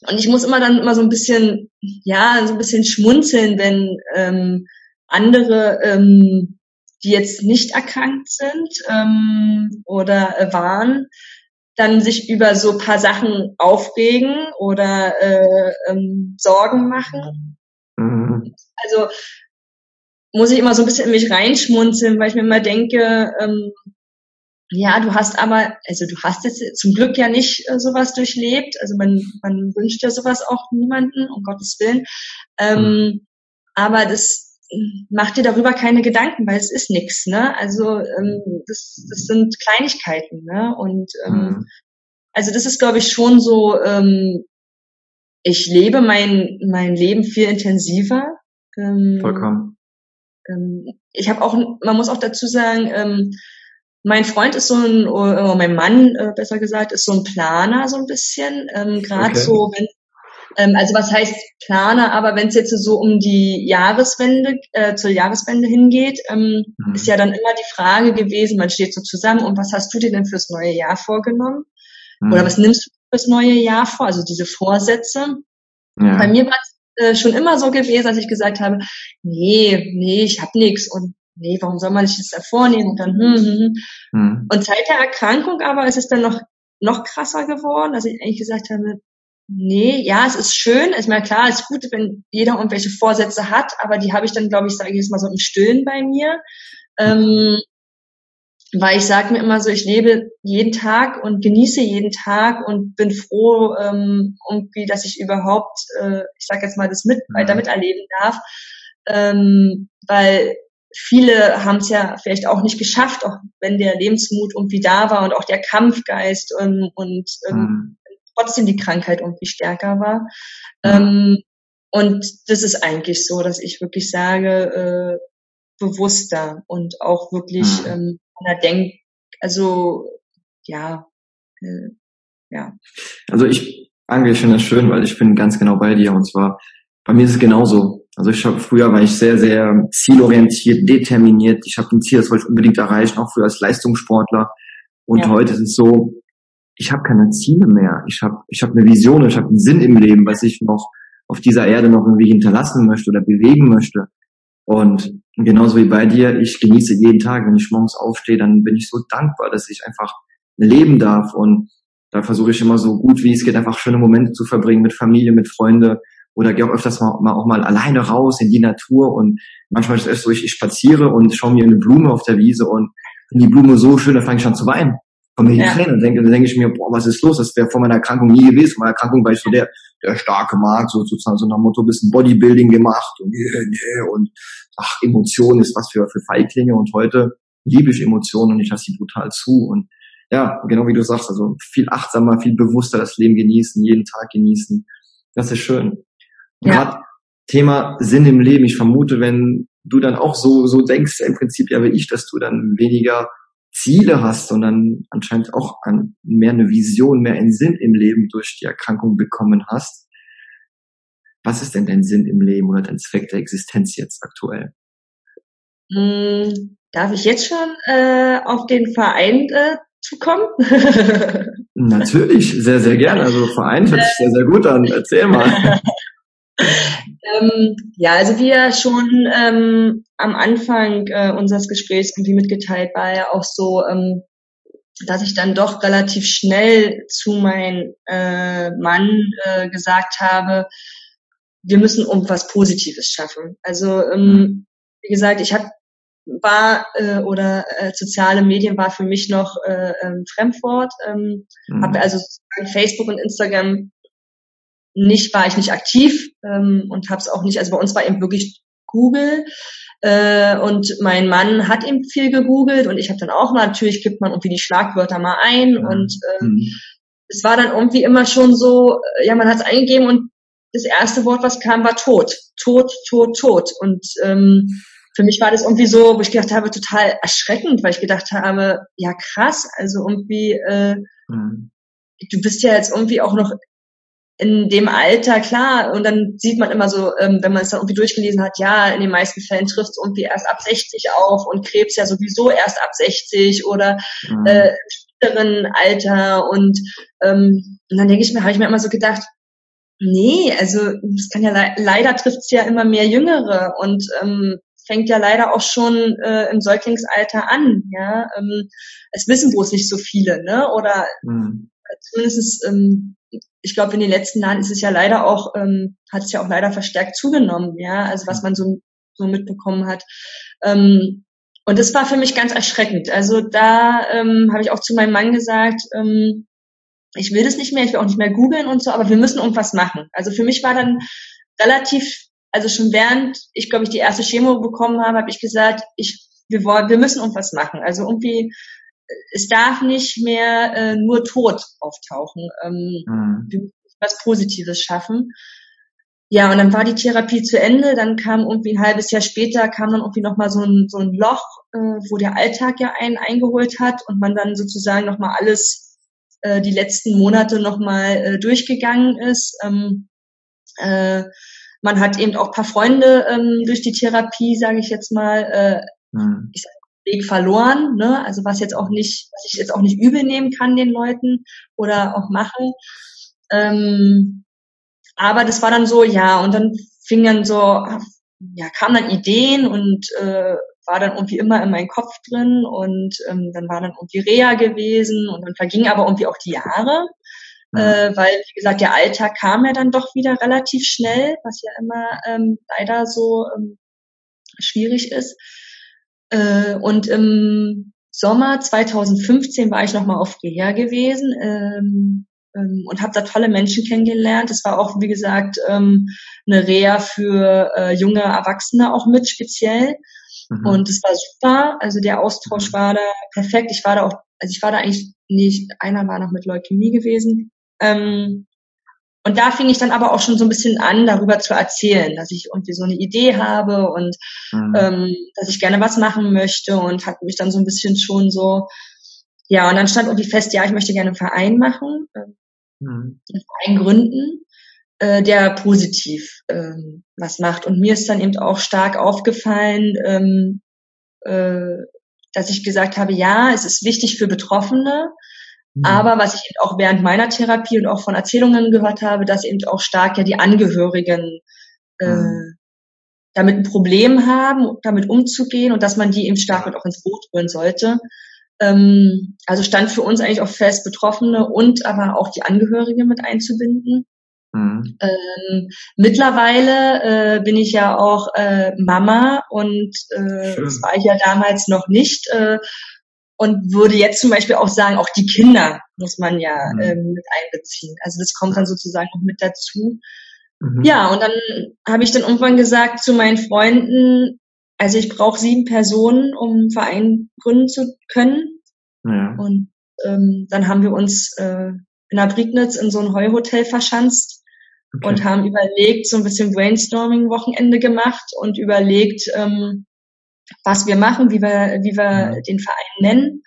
und ich muss immer dann immer so ein bisschen, ja, so ein bisschen schmunzeln, wenn ähm, andere ähm, die jetzt nicht erkrankt sind ähm, oder äh, waren, dann sich über so paar Sachen aufregen oder äh, ähm, Sorgen machen. Mhm. Also muss ich immer so ein bisschen in mich reinschmunzeln, weil ich mir immer denke, ähm, ja, du hast aber, also du hast jetzt zum Glück ja nicht äh, sowas durchlebt. Also man, man wünscht ja sowas auch niemanden, um Gottes Willen. Ähm, mhm. Aber das, mach dir darüber keine Gedanken, weil es ist nichts. Ne? Also ähm, das, das sind Kleinigkeiten. Ne? Und ähm, mhm. also das ist, glaube ich, schon so, ähm, ich lebe mein, mein Leben viel intensiver. Ähm, Vollkommen. Ähm, ich habe auch, man muss auch dazu sagen, ähm, mein Freund ist so ein, oder mein Mann, äh, besser gesagt, ist so ein Planer so ein bisschen. Ähm, Gerade okay. so, wenn Ähm, also was heißt plane, aber wenn es jetzt so um die Jahreswende, äh, zur Jahreswende hingeht, ähm, mhm. ist ja dann immer die Frage gewesen, man steht so zusammen und was hast du dir denn fürs neue Jahr vorgenommen? Mhm. Oder was nimmst du fürs neue Jahr vor? Also diese Vorsätze. Ja. Bei mir war es äh, schon immer so gewesen, dass ich gesagt habe, nee, nee, ich hab nichts und nee, warum soll man sich das da vornehmen? Und dann, hm, hm, hm. Mhm. Und seit der Erkrankung aber ist es dann noch, noch krasser geworden, dass ich eigentlich gesagt habe, nee, ja, es ist schön, ist mir klar, es ist gut, wenn jeder irgendwelche Vorsätze hat, aber die habe ich dann, glaube ich, sage ich jetzt mal so im Stillen bei mir. Ähm, weil ich sage mir immer so, ich lebe jeden Tag und genieße jeden Tag und bin froh, ähm, irgendwie, dass ich überhaupt, äh, ich sage jetzt mal, das mit mhm. weiter miterleben darf, ähm, weil viele haben es ja vielleicht auch nicht geschafft, auch wenn der Lebensmut irgendwie da war und auch der Kampfgeist ähm, und ähm, mhm. trotzdem die Krankheit irgendwie stärker war. Mhm. Ähm, und das ist eigentlich so, dass ich wirklich sage, äh, bewusster und auch wirklich mhm. Ähm, Denk, also ja, äh, ja. Also ich, Angel, ich finde das schön, weil ich bin ganz genau bei dir und zwar bei mir ist es genauso. Also ich habe früher war ich sehr, sehr zielorientiert, determiniert. Ich habe ein Ziel, das wollte ich unbedingt erreichen, auch früher als Leistungssportler. Und ja. heute ist es so, ich habe keine Ziele mehr. Ich habe ich hab eine Vision, ich habe einen Sinn im Leben, was ich noch auf dieser Erde noch irgendwie hinterlassen möchte oder bewegen möchte. Und genauso wie bei dir, ich genieße jeden Tag, wenn ich morgens aufstehe, dann bin ich so dankbar, dass ich einfach leben darf. Und da versuche ich immer so gut wie es geht, einfach schöne Momente zu verbringen mit Familie, mit Freunde oder gehe auch öfters mal, mal, auch mal alleine raus in die Natur. Und manchmal ist es so, ich, ich spaziere und schaue mir eine Blume auf der Wiese und finde die Blume so schön, da fange ich an zu weinen komme in die ja. Tränen und denke, dann denke ich mir, boah, was ist los? Das wäre vor meiner Erkrankung nie gewesen. Vor meiner Erkrankung war ich so der, der starke Markt, so sozusagen so nach Motto, bisschen Bodybuilding gemacht und, yeah, yeah, und ach, Emotionen ist was für, für Feiglinge und heute liebe ich Emotionen und ich lasse sie brutal zu und ja, genau wie du sagst, also viel achtsamer, viel bewusster das Leben genießen, jeden Tag genießen. Das ist schön. Ja. Gerade Thema Sinn im Leben. Ich vermute, wenn du dann auch so, so denkst, im Prinzip ja wie ich, dass du dann weniger Ziele hast, sondern anscheinend auch an mehr eine Vision, mehr einen Sinn im Leben durch die Erkrankung bekommen hast. Was ist denn dein Sinn im Leben oder dein Zweck der Existenz jetzt aktuell? Hm, darf ich jetzt schon äh, auf den Verein äh, zukommen? Natürlich, sehr, sehr gerne. Also Verein hört sich sehr, sehr gut an. Erzähl mal. Ähm, ja, also wie ja schon ähm, am Anfang äh, unseres Gesprächs irgendwie mitgeteilt war ja auch so, ähm, dass ich dann doch relativ schnell zu meinem äh, Mann äh, gesagt habe, wir müssen irgendwas Positives schaffen. Also ähm, wie gesagt, ich habe war äh, oder äh, soziale Medien war für mich noch äh, ähm, Fremdwort. Ähm, mhm. Habe also Facebook und Instagram nicht, war ich nicht aktiv ähm, und habe es auch nicht, also bei uns war eben wirklich Google äh, und mein Mann hat eben viel gegoogelt und ich habe dann auch mal, natürlich gibt man irgendwie die Schlagwörter mal ein mhm. und ähm, mhm. es war dann irgendwie immer schon so, äh, ja, man hat es eingegeben und das erste Wort, was kam, war tot. Tot, tot, tot. Und ähm, für mich war das irgendwie so, wo ich gedacht habe, total erschreckend, weil ich gedacht habe, ja krass, also irgendwie, äh, mhm. du bist ja jetzt irgendwie auch noch in dem Alter, klar, und dann sieht man immer so, ähm, wenn man es dann irgendwie durchgelesen hat, ja, in den meisten Fällen trifft es irgendwie erst ab 60 auf und Krebs ja sowieso erst ab 60 oder mhm. äh, späteren Alter und, ähm, und dann denke ich mir, habe ich mir immer so gedacht, nee, also es kann ja le leider trifft es ja immer mehr Jüngere und ähm, fängt ja leider auch schon äh, im Säuglingsalter an, ja. Ähm, es wissen bloß nicht so viele, ne? Oder mhm. zumindest ähm, ich glaube, in den letzten Jahren ist es ja leider auch, ähm, hat es ja auch leider verstärkt zugenommen, ja, also was man so, so mitbekommen hat. Ähm, und das war für mich ganz erschreckend. Also da ähm, habe ich auch zu meinem Mann gesagt, ähm, ich will das nicht mehr, ich will auch nicht mehr googeln und so, aber wir müssen irgendwas machen. Also für mich war dann relativ, also schon während ich, glaube ich, die erste Chemo bekommen habe, habe ich gesagt, ich, wir wollen, wir müssen irgendwas machen. Also irgendwie es darf nicht mehr äh, nur Tod auftauchen. Ähm, mhm. Wir müssen was Positives schaffen. Ja, und dann war die Therapie zu Ende. Dann kam irgendwie ein halbes Jahr später kam dann irgendwie nochmal so ein, so ein Loch, äh, wo der Alltag ja einen eingeholt hat und man dann sozusagen nochmal alles äh, die letzten Monate nochmal äh, durchgegangen ist. Ähm, Äh, man hat eben auch paar Freunde ähm, durch die Therapie, sage ich jetzt mal, äh, mhm. ich sag, Weg verloren, ne? Also was jetzt auch nicht, was ich jetzt auch nicht übel nehmen kann den Leuten oder auch mache. Ähm, aber das war dann so, ja, und dann fing dann so, ja, kamen dann Ideen und äh, war dann irgendwie immer in meinem Kopf drin und ähm, dann war dann irgendwie Reha gewesen und dann vergingen aber irgendwie auch die Jahre, äh, weil, wie gesagt, der Alltag kam ja dann doch wieder relativ schnell, was ja immer ähm, leider so ähm, schwierig ist. Äh, und im Sommer 2015 war ich nochmal auf Reha gewesen ähm, ähm, und habe da tolle Menschen kennengelernt. Es war auch, wie gesagt, ähm, eine Reha für äh, junge Erwachsene auch mit speziell. Mhm. Und es war super. Also der Austausch mhm. war da perfekt. Ich war da auch, also ich war da eigentlich nicht, einer war noch mit Leukämie gewesen. Ähm, und da fing ich dann aber auch schon so ein bisschen an, darüber zu erzählen, dass ich irgendwie so eine Idee habe und mhm. ähm, dass ich gerne was machen möchte und hat mich dann so ein bisschen schon so, ja, und dann stand irgendwie fest, ja, ich möchte gerne einen Verein machen, äh, mhm. einen Verein gründen, äh, der positiv ähm, was macht. Und mir ist dann eben auch stark aufgefallen, ähm, äh, dass ich gesagt habe, ja, es ist wichtig für Betroffene. Aber was ich eben auch während meiner Therapie und auch von Erzählungen gehört habe, dass eben auch stark ja die Angehörigen äh, mhm. damit ein Problem haben, damit umzugehen und dass man die eben stark mit auch ins Boot holen sollte. Ähm, also stand für uns eigentlich auch fest, Betroffene und aber auch die Angehörigen mit einzubinden. Mhm. Ähm, mittlerweile äh, bin ich ja auch äh, Mama und äh, das war ich ja damals noch nicht. Äh, und würde jetzt zum Beispiel auch sagen, auch die Kinder muss man ja mhm. ähm, mit einbeziehen. Also das kommt dann sozusagen noch mit dazu. Mhm. Ja, und dann habe ich dann irgendwann gesagt zu meinen Freunden, also ich brauche sieben Personen, um einen Verein gründen zu können. Ja. Und ähm, dann haben wir uns äh, in der Prignitz in so ein Heuhotel verschanzt okay. und haben überlegt, so ein bisschen Brainstorming-Wochenende gemacht und überlegt, ähm, was wir machen, wie wir, wie wir den Verein nennen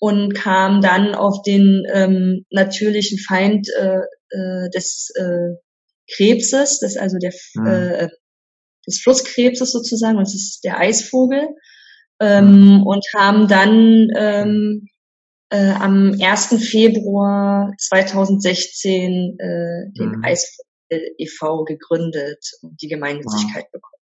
und kam dann auf den ähm, natürlichen Feind äh, äh, des äh, Krebses, das also der ja. äh, des Flusskrebses sozusagen, und das ist der Eisvogel, ähm, und haben dann ähm, äh, am 1. Februar 2016 äh, den mhm. Eisvogel e.V. gegründet und die Gemeinnützigkeit wow. bekommen.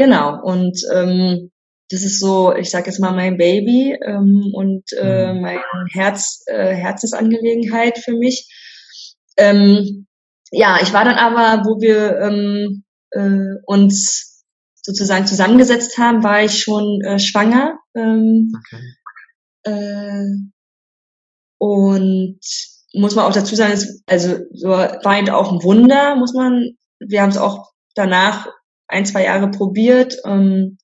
Genau, und ähm, das ist so, ich sage jetzt mal mein Baby ähm, und äh, mhm. mein Herz, äh, Herzensangelegenheit für mich. Ähm, ja, ich war dann aber, wo wir ähm, äh, uns sozusagen zusammengesetzt haben, war ich schon äh, schwanger. Ähm, okay. äh, und muss man auch dazu sagen, es, also so war eben auch ein Wunder, muss man. Wir haben es auch danach ein, zwei Jahre probiert ähm,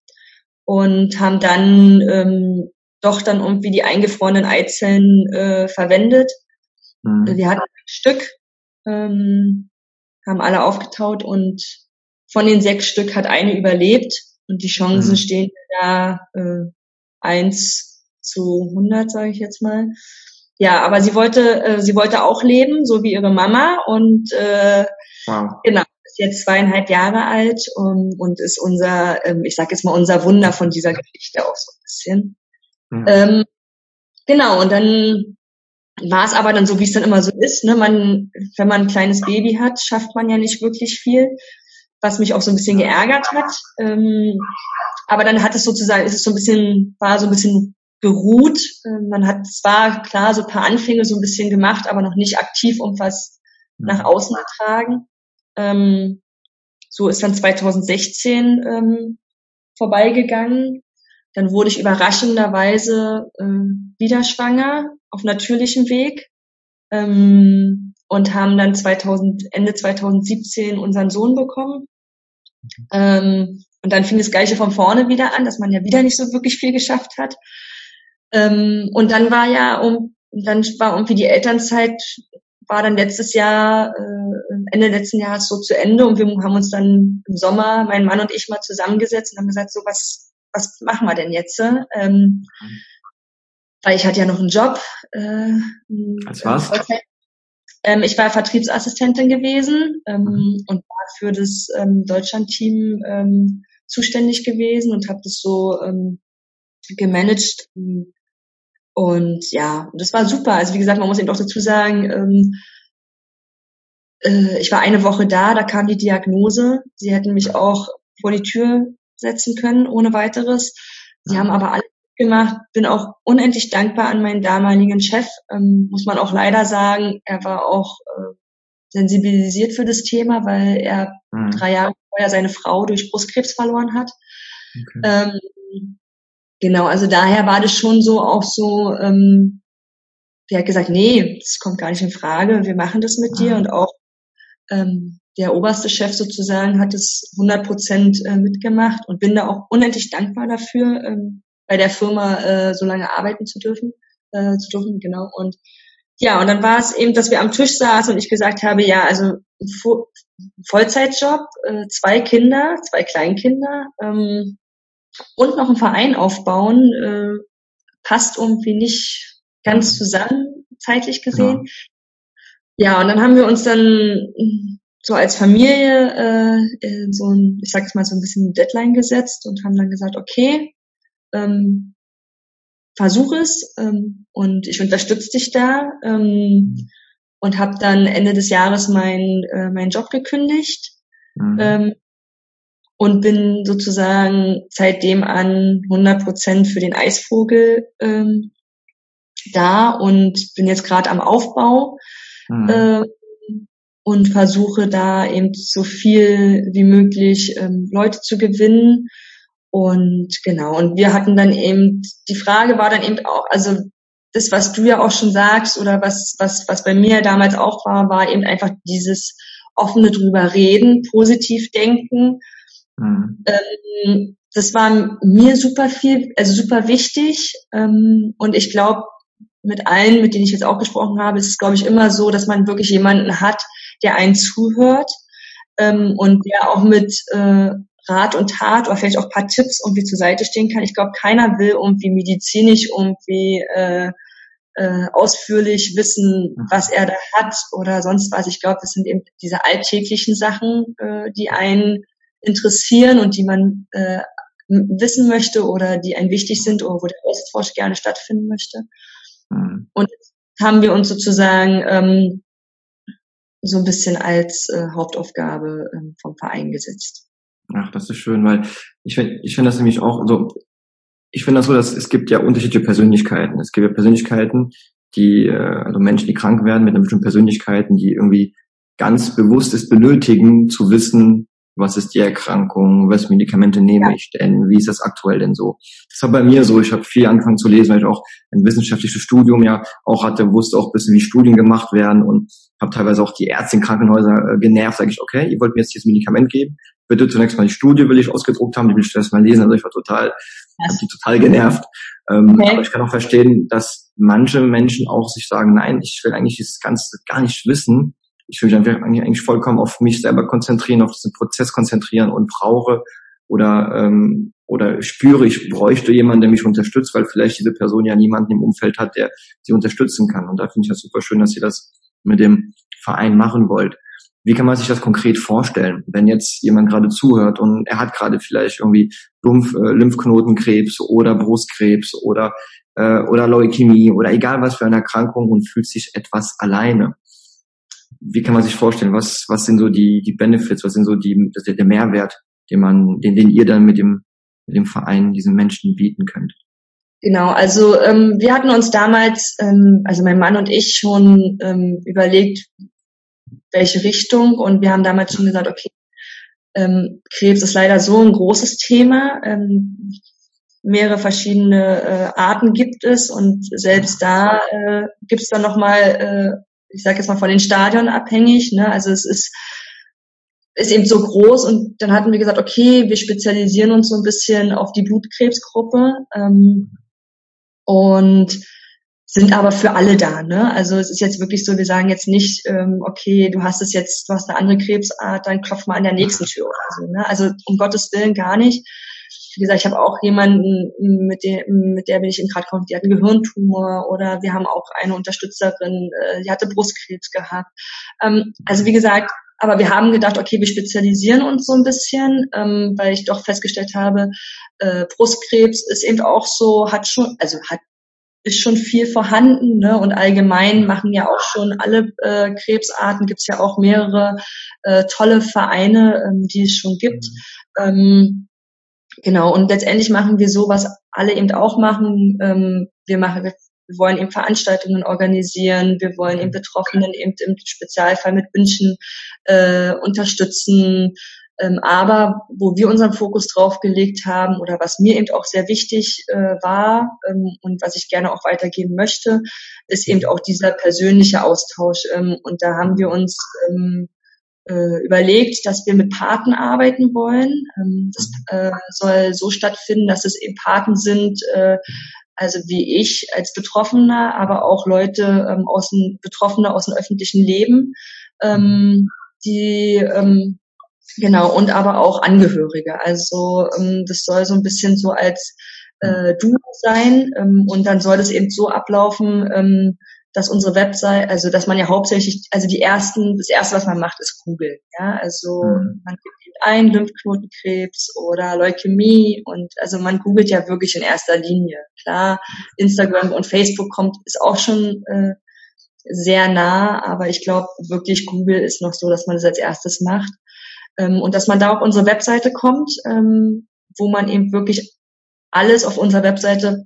und haben dann ähm, doch dann irgendwie die eingefrorenen Eizellen äh, verwendet. Mhm. Wir hatten ein Stück, ähm, haben alle aufgetaut und von den sechs Stück hat eine überlebt und die Chancen mhm. stehen da äh, eins zu 100, sage ich jetzt mal. Ja, aber sie wollte, äh, sie wollte auch leben, so wie ihre Mama und äh, wow. genau jetzt zweieinhalb Jahre alt um, und ist unser, ähm, ich sage jetzt mal, unser Wunder von dieser Geschichte auch so ein bisschen. Mhm. Ähm, genau, und dann war es aber dann so, wie es dann immer so ist. Ne? Man, wenn man ein kleines Baby hat, schafft man ja nicht wirklich viel, was mich auch so ein bisschen geärgert hat. Ähm, aber dann hat es sozusagen, ist es so ein bisschen, war so ein bisschen geruht. Ähm, man hat zwar klar so ein paar Anfänge so ein bisschen gemacht, aber noch nicht aktiv um was nach außen getragen. Ähm, so ist dann 2016 ähm, vorbeigegangen. Dann wurde ich überraschenderweise äh, wieder schwanger auf natürlichem Weg ähm, und haben dann 2000, Ende 2017 unseren Sohn bekommen. Ähm, und dann fing das Gleiche von vorne wieder an, dass man ja wieder nicht so wirklich viel geschafft hat. Ähm, und dann war ja um, dann war irgendwie die Elternzeit war dann letztes Jahr, äh, Ende letzten Jahres so zu Ende und wir haben uns dann im Sommer, mein Mann und ich mal zusammengesetzt und haben gesagt, so was, was machen wir denn jetzt? Ähm, weil ich hatte ja noch einen Job. Äh, was? Ähm, ich war Vertriebsassistentin gewesen ähm, mhm. und war für das ähm, Deutschland-Team ähm, zuständig gewesen und habe das so ähm, gemanagt. Und ja, das war super. Also wie gesagt, man muss eben auch dazu sagen, ähm, äh, ich war eine Woche da, da kam die Diagnose. Sie hätten mich auch vor die Tür setzen können, ohne weiteres. Sie haben aber alles gemacht, bin auch unendlich dankbar an meinen damaligen Chef, ähm, muss man auch leider sagen. Er war auch äh, sensibilisiert für das Thema, weil er mhm. drei Jahre vorher seine Frau durch Brustkrebs verloren hat. Okay. Ähm, genau, also daher war das schon so auch so, ähm, der hat gesagt, nee, das kommt gar nicht in Frage, wir machen das mit mhm. dir und auch ähm, der oberste Chef sozusagen hat es 100 Prozent äh, mitgemacht und bin da auch unendlich dankbar dafür, ähm, bei der Firma äh, so lange arbeiten zu dürfen, äh, zu dürfen, genau. Und ja, und dann war es eben, dass wir am Tisch saßen und ich gesagt habe, ja, also Vo Vollzeitjob, äh, zwei Kinder, zwei Kleinkinder ähm, und noch einen Verein aufbauen, äh, passt irgendwie nicht ganz zusammen, zeitlich gesehen. Ja. ja, und dann haben wir uns dann so als Familie äh, so ein, ich sag's mal, so ein bisschen Deadline gesetzt und haben dann gesagt, okay, ähm, versuch es ähm, und ich unterstütze dich da ähm, und habe dann Ende des Jahres meinen äh, meinen Job gekündigt mhm. ähm, und bin sozusagen seitdem an 100 Prozent für den Eisvogel ähm, da und bin jetzt gerade am Aufbau mhm. äh, und versuche da eben so viel wie möglich ähm, Leute zu gewinnen und genau, und wir hatten dann eben, die Frage war dann eben auch, also das, was du ja auch schon sagst oder was, was, was bei mir damals auch war, war eben einfach dieses offene drüber reden, positiv denken. Mhm. Ähm, das war mir super viel, also super wichtig. Ähm, und ich glaube, mit allen, mit denen ich jetzt auch gesprochen habe, ist es, glaube ich, immer so, dass man wirklich jemanden hat, der einen zuhört ähm, und der auch mit äh, Rat und Tat oder vielleicht auch paar Tipps irgendwie zur Seite stehen kann. Ich glaube, keiner will irgendwie medizinisch irgendwie äh, äh, ausführlich wissen, mhm. was er da hat oder sonst was. Ich glaube, das sind eben diese alltäglichen Sachen, äh, die einen interessieren und die man äh, wissen möchte oder die einen wichtig sind oder wo der Austausch gerne stattfinden möchte. Mhm. Und haben wir uns sozusagen ähm, so ein bisschen als äh, Hauptaufgabe ähm, vom Verein gesetzt. Ach, das ist schön, weil ich finde ich finde das nämlich auch so, ich finde das so, dass es gibt ja unterschiedliche Persönlichkeiten. Es gibt ja Persönlichkeiten, die, äh, also Menschen, die krank werden mit einer bestimmten Persönlichkeiten, die irgendwie ganz bewusst es benötigen, zu wissen, was ist die Erkrankung, was Medikamente nehme ja. ich denn, wie ist das aktuell denn so. Das war bei mir so, ich habe viel angefangen zu lesen, weil ich auch ein wissenschaftliches Studium ja auch hatte, wusste auch ein bisschen, wie Studien gemacht werden und habe teilweise auch die Ärzte in Krankenhäusern äh, genervt, sage ich, okay, ihr wollt mir jetzt dieses Medikament geben, bitte zunächst mal die Studie will ich ausgedruckt haben, die will ich erst mal lesen, also ich war total, hab die total genervt. Ähm, okay. Aber ich kann auch verstehen, dass manche Menschen auch sich sagen, nein, ich will eigentlich dieses Ganze gar nicht wissen. Ich will mich eigentlich, eigentlich vollkommen auf mich selber konzentrieren, auf diesen Prozess konzentrieren und brauche oder ähm, oder spüre, ich bräuchte jemanden, der mich unterstützt, weil vielleicht diese Person ja niemanden im Umfeld hat, der sie unterstützen kann. Und da finde ich das super schön, dass ihr das mit dem Verein machen wollt. Wie kann man sich das konkret vorstellen, wenn jetzt jemand gerade zuhört und er hat gerade vielleicht irgendwie Lymph, äh, Lymphknotenkrebs oder Brustkrebs oder äh, oder Leukämie oder egal was für eine Erkrankung und fühlt sich etwas alleine. Wie kann man sich vorstellen, was was sind so die die Benefits, was sind so die das ist der Mehrwert, den man den den ihr dann mit dem mit dem Verein diesen Menschen bieten könnt? Genau, also ähm, wir hatten uns damals, ähm, also mein Mann und ich schon ähm, überlegt, welche Richtung. Und wir haben damals schon gesagt, okay, ähm, Krebs ist leider so ein großes Thema. Ähm, mehrere verschiedene äh, Arten gibt es und selbst da äh, gibt es dann nochmal, äh, ich sage jetzt mal von den Stadien abhängig. Ne? Also es ist ist eben so groß und dann hatten wir gesagt, okay, wir spezialisieren uns so ein bisschen auf die Blutkrebsgruppe ähm, und sind aber für alle da. Ne? Also es ist jetzt wirklich so, wir sagen jetzt nicht, ähm, okay, du hast es jetzt, du hast eine andere Krebsart, dann klopf mal an der nächsten Tür oder so. Ne? Also um Gottes Willen gar nicht. Wie gesagt, ich habe auch jemanden, mit der, mit der bin ich in gerade die hat einen Gehirntumor oder wir haben auch eine Unterstützerin, äh, die hatte Brustkrebs gehabt. Ähm, also wie gesagt, aber wir haben gedacht, okay, wir spezialisieren uns so ein bisschen, ähm, weil ich doch festgestellt habe, äh, Brustkrebs ist eben auch so, hat schon, also hat ist schon viel vorhanden, ne? Und allgemein machen ja auch schon alle äh, Krebsarten, gibt's ja auch mehrere äh, tolle Vereine, ähm, die es schon gibt. Ähm, genau, und letztendlich machen wir so, was alle eben auch machen. Ähm, wir machen, wir wollen eben Veranstaltungen organisieren, wir wollen eben Betroffenen eben im Spezialfall mit Wünschen äh, unterstützen. Ähm, aber wo wir unseren Fokus drauf gelegt haben oder was mir eben auch sehr wichtig äh, war ähm, und was ich gerne auch weitergeben möchte, ist eben auch dieser persönliche Austausch. Ähm, und da haben wir uns ähm, äh, überlegt, dass wir mit Paten arbeiten wollen. Ähm, das äh, soll so stattfinden, dass es eben Paten sind, äh, also wie ich als Betroffener, aber auch Leute ähm, aus dem Betroffene aus dem öffentlichen Leben, ähm, die ähm, genau und aber auch Angehörige. Also ähm, das soll so ein bisschen so als äh, Duo sein ähm, und dann soll das eben so ablaufen, ähm, dass unsere Website, also dass man ja hauptsächlich, also die ersten, das erste, was man macht, ist Google. Ja, also mhm. man gibt ein Lymphknotenkrebs oder Leukämie und also man googelt ja wirklich in erster Linie. Klar, Instagram und Facebook kommt, ist auch schon äh, sehr nah, aber ich glaube wirklich Google ist noch so, dass man das als erstes macht ähm, und dass man da auf unsere Webseite kommt, ähm, wo man eben wirklich alles auf unserer Webseite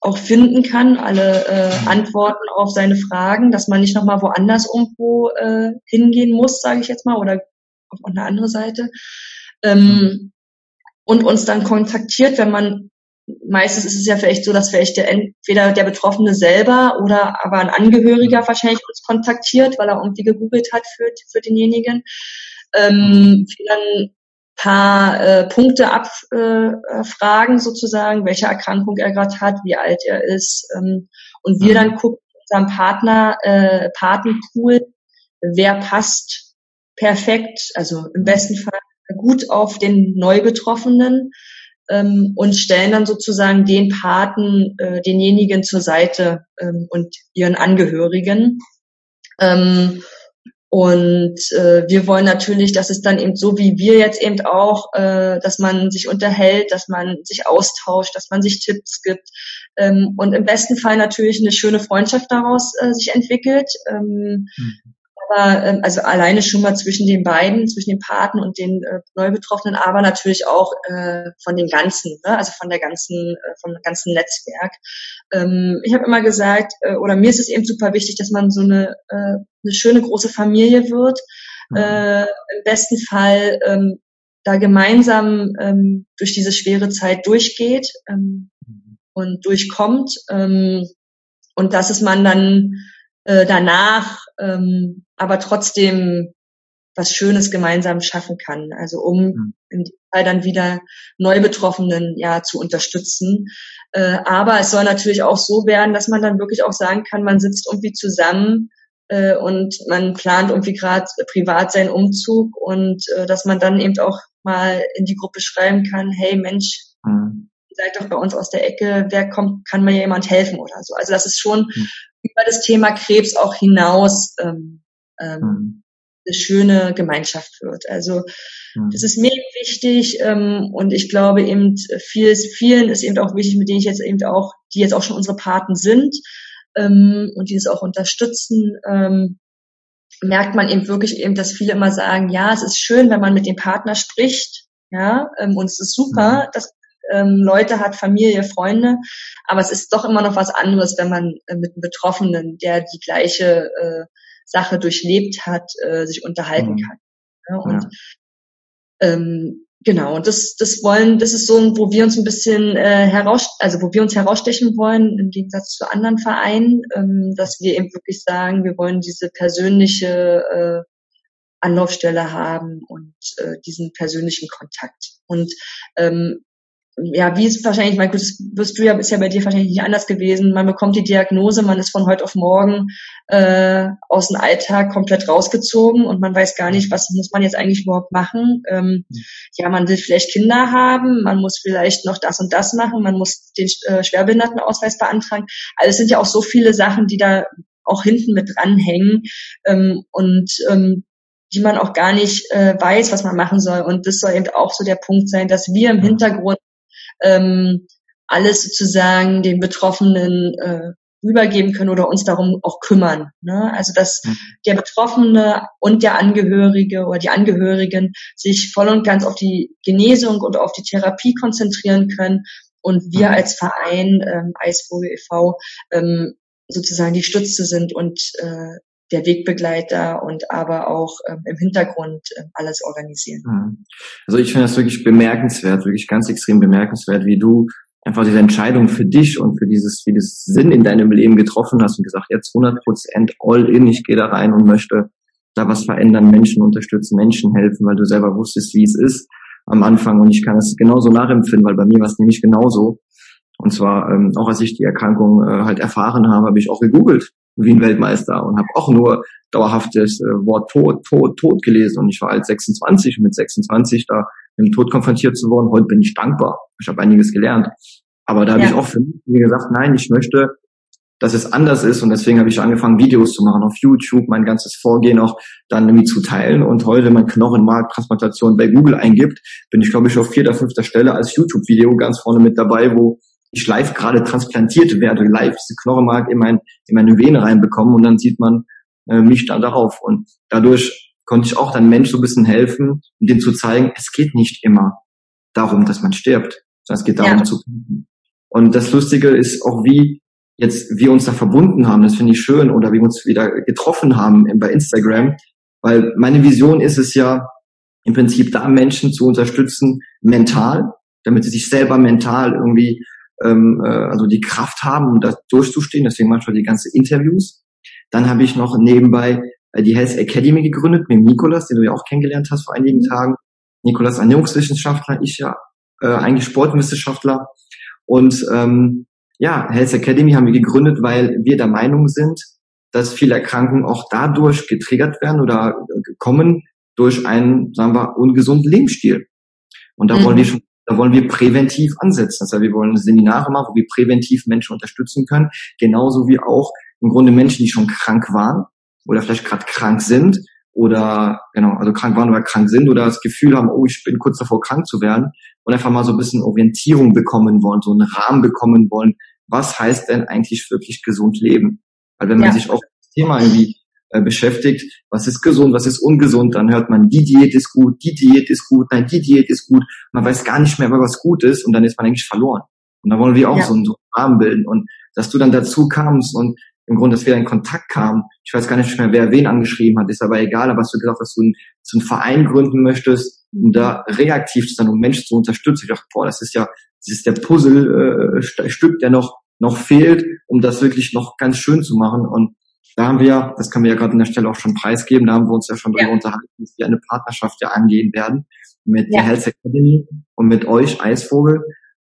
auch finden kann, alle äh. Antworten auf seine Fragen, dass man nicht nochmal woanders irgendwo äh, hingehen muss, sage ich jetzt mal, oder auf eine andere Seite. Ähm, und uns dann kontaktiert, wenn man meistens ist es ja vielleicht so, dass vielleicht der, entweder der Betroffene selber oder aber ein Angehöriger mhm. wahrscheinlich uns kontaktiert, weil er irgendwie gegoogelt hat für, für denjenigen. Ähm, dann paar äh, Punkte abfragen äh, sozusagen, welche Erkrankung er gerade hat, wie alt er ist. Ähm, und wir dann gucken unserem Partner, äh, Patenpool, wer passt perfekt, also im besten Fall gut auf den Neubetroffenen ähm, und stellen dann sozusagen den Paten, äh, denjenigen zur Seite ähm, und ihren Angehörigen. Ähm, und äh, wir wollen natürlich, dass es dann eben so wie wir jetzt eben auch, äh, dass man sich unterhält, dass man sich austauscht, dass man sich Tipps gibt ähm, und im besten Fall natürlich eine schöne Freundschaft daraus äh, sich entwickelt. Ähm, mhm aber ähm, also alleine schon mal zwischen den beiden, zwischen den Paten und den äh, Neubetroffenen, aber natürlich auch äh, von den ganzen, ne? also von der ganzen, äh, vom ganzen Netzwerk. Ähm, ich habe immer gesagt, äh, oder mir ist es eben super wichtig, dass man so eine, äh, eine schöne große Familie wird. Mhm. Äh, Im besten Fall ähm, da gemeinsam ähm, durch diese schwere Zeit durchgeht ähm, und durchkommt. Ähm, und dass es man dann äh, danach ähm, aber trotzdem was Schönes gemeinsam schaffen kann. Also um mhm. im Fall dann wieder Neubetroffenen ja zu unterstützen. Äh, aber es soll natürlich auch so werden, dass man dann wirklich auch sagen kann, man sitzt irgendwie zusammen äh, und man plant irgendwie gerade privat seinen Umzug und äh, dass man dann eben auch mal in die Gruppe schreiben kann, hey Mensch, mhm. seid doch bei uns aus der Ecke, wer kommt, kann mir jemand helfen oder so. Also das ist schon mhm. über das Thema Krebs auch hinaus ähm, ähm, mhm. eine schöne Gemeinschaft wird. Also mhm. das ist mir wichtig ähm, und ich glaube eben vieles, vielen ist eben auch wichtig, mit denen ich jetzt eben auch, die jetzt auch schon unsere Paten sind ähm, und die es auch unterstützen. Ähm, merkt man eben wirklich eben, dass viele immer sagen, ja, es ist schön, wenn man mit dem Partner spricht, ja, ähm, und es ist super, mhm. dass ähm, Leute hat, Familie, Freunde, aber es ist doch immer noch was anderes, wenn man äh, mit einem Betroffenen, der die gleiche äh, Sache durchlebt hat, äh, sich unterhalten mhm. kann. Ja, und ja. ähm, genau, und das, das wollen, das ist so, wo wir uns ein bisschen äh, heraus, also wo wir uns herausstechen wollen, im Gegensatz zu anderen Vereinen, ähm, dass wir eben wirklich sagen, wir wollen diese persönliche äh, Anlaufstelle haben und äh, diesen persönlichen Kontakt. Und ähm, ja, wie es wahrscheinlich, mein gut, das wirst du ja bisher bei dir wahrscheinlich nicht anders gewesen. Man bekommt die Diagnose, man ist von heute auf morgen äh, aus dem Alltag komplett rausgezogen und man weiß gar nicht, was muss man jetzt eigentlich überhaupt machen. Ähm, ja, man will vielleicht Kinder haben, man muss vielleicht noch das und das machen, man muss den äh, Schwerbehindertenausweis beantragen. Also es sind ja auch so viele Sachen, die da auch hinten mit dranhängen ähm, und ähm, die man auch gar nicht äh, weiß, was man machen soll. Und das soll eben auch so der Punkt sein, dass wir im Hintergrund ähm, alles sozusagen den Betroffenen äh, übergeben können oder uns darum auch kümmern. Ne? Also dass mhm. der Betroffene und der Angehörige oder die Angehörigen sich voll und ganz auf die Genesung und auf die Therapie konzentrieren können und wir mhm. als Verein ähm, Eisvogel e.V. Ähm, sozusagen die Stütze sind und äh, der Wegbegleiter und aber auch ähm, im Hintergrund äh, alles organisieren. Mhm. Also ich finde das wirklich bemerkenswert, wirklich ganz extrem bemerkenswert, wie du einfach diese Entscheidung für dich und für dieses, wie das Sinn in deinem Leben getroffen hast und gesagt, jetzt 100 Prozent all in, ich gehe da rein und möchte da was verändern, Menschen unterstützen, Menschen helfen, weil du selber wusstest, wie es ist am Anfang und ich kann es genauso nachempfinden, weil bei mir war es nämlich genauso. Und zwar, ähm, auch als ich die Erkrankung äh, halt erfahren habe, habe ich auch gegoogelt, wie ein Weltmeister und habe auch nur dauerhaftes äh, Wort Tod, Tod, Tod gelesen. Und ich war halt 26 und mit 26 da mit dem Tod konfrontiert zu worden. Heute bin ich dankbar. Ich habe einiges gelernt. Aber da habe ja. ich auch für mich gesagt, nein, ich möchte, dass es anders ist. Und deswegen habe ich angefangen, Videos zu machen auf YouTube, mein ganzes Vorgehen auch dann irgendwie zu teilen. Und heute mein Knochenmarktransplantation bei Google eingibt, bin ich, glaube ich, auf vierter, fünfter Stelle als YouTube-Video ganz vorne mit dabei, wo ich live gerade transplantiert werde, live diese Knochenmark in, mein, in meine Vene reinbekommen und dann sieht man äh, mich dann darauf. Und dadurch konnte ich auch dann Menschen so ein bisschen helfen, um denen zu zeigen, es geht nicht immer darum, dass man stirbt, sondern es geht darum ja. zu kämpfen. Und das Lustige ist auch, wie jetzt wir uns da verbunden haben, das finde ich schön, oder wie wir uns wieder getroffen haben bei Instagram, weil meine Vision ist es ja, im Prinzip da Menschen zu unterstützen, mental, damit sie sich selber mental irgendwie ähm, äh, also die Kraft haben, um da durchzustehen. Deswegen manchmal die ganzen Interviews. Dann habe ich noch nebenbei äh, die Health Academy gegründet mit Nikolas, den du ja auch kennengelernt hast vor einigen mhm. Tagen. Nikolas Ernährungswissenschaftler, ich ja äh, eigentlich Sportwissenschaftler. Und ähm, ja, Health Academy haben wir gegründet, weil wir der Meinung sind, dass viele Erkrankungen auch dadurch getriggert werden oder kommen durch einen, sagen wir, ungesunden Lebensstil. Und da mhm. wollen wir schon da wollen wir präventiv ansetzen. Das heißt, wir wollen Seminare machen, wo wir präventiv Menschen unterstützen können. Genauso wie auch im Grunde Menschen, die schon krank waren oder vielleicht gerade krank sind oder genau, also krank waren oder krank sind oder das Gefühl haben, oh, ich bin kurz davor krank zu werden und einfach mal so ein bisschen Orientierung bekommen wollen, so einen Rahmen bekommen wollen. Was heißt denn eigentlich wirklich gesund leben? Weil wenn man ja. sich auch das Thema irgendwie äh, beschäftigt, was ist gesund, was ist ungesund, dann hört man, die Diät ist gut, die Diät ist gut, nein, die Diät ist gut. Man weiß gar nicht mehr, was gut ist und dann ist man eigentlich verloren. Und da wollen wir auch ja. so, einen, so einen Rahmen bilden. Und dass du dann dazu kamst und im Grunde, dass wir in Kontakt kamen, ich weiß gar nicht mehr, wer wen angeschrieben hat, ist aber egal, aber hast du gesagt, dass du einen, so einen Verein gründen möchtest, um da reaktiv zu sein, um Menschen zu unterstützen. Ich dachte, boah, das ist ja, das ist der Puzzlestück, äh, der noch, noch fehlt, um das wirklich noch ganz schön zu machen. Und da haben wir, das können wir ja gerade an der Stelle auch schon preisgeben, da haben wir uns ja schon darüber ja. unterhalten, dass wir eine Partnerschaft ja angehen werden mit ja. der Health Academy und mit euch, Eisvogel.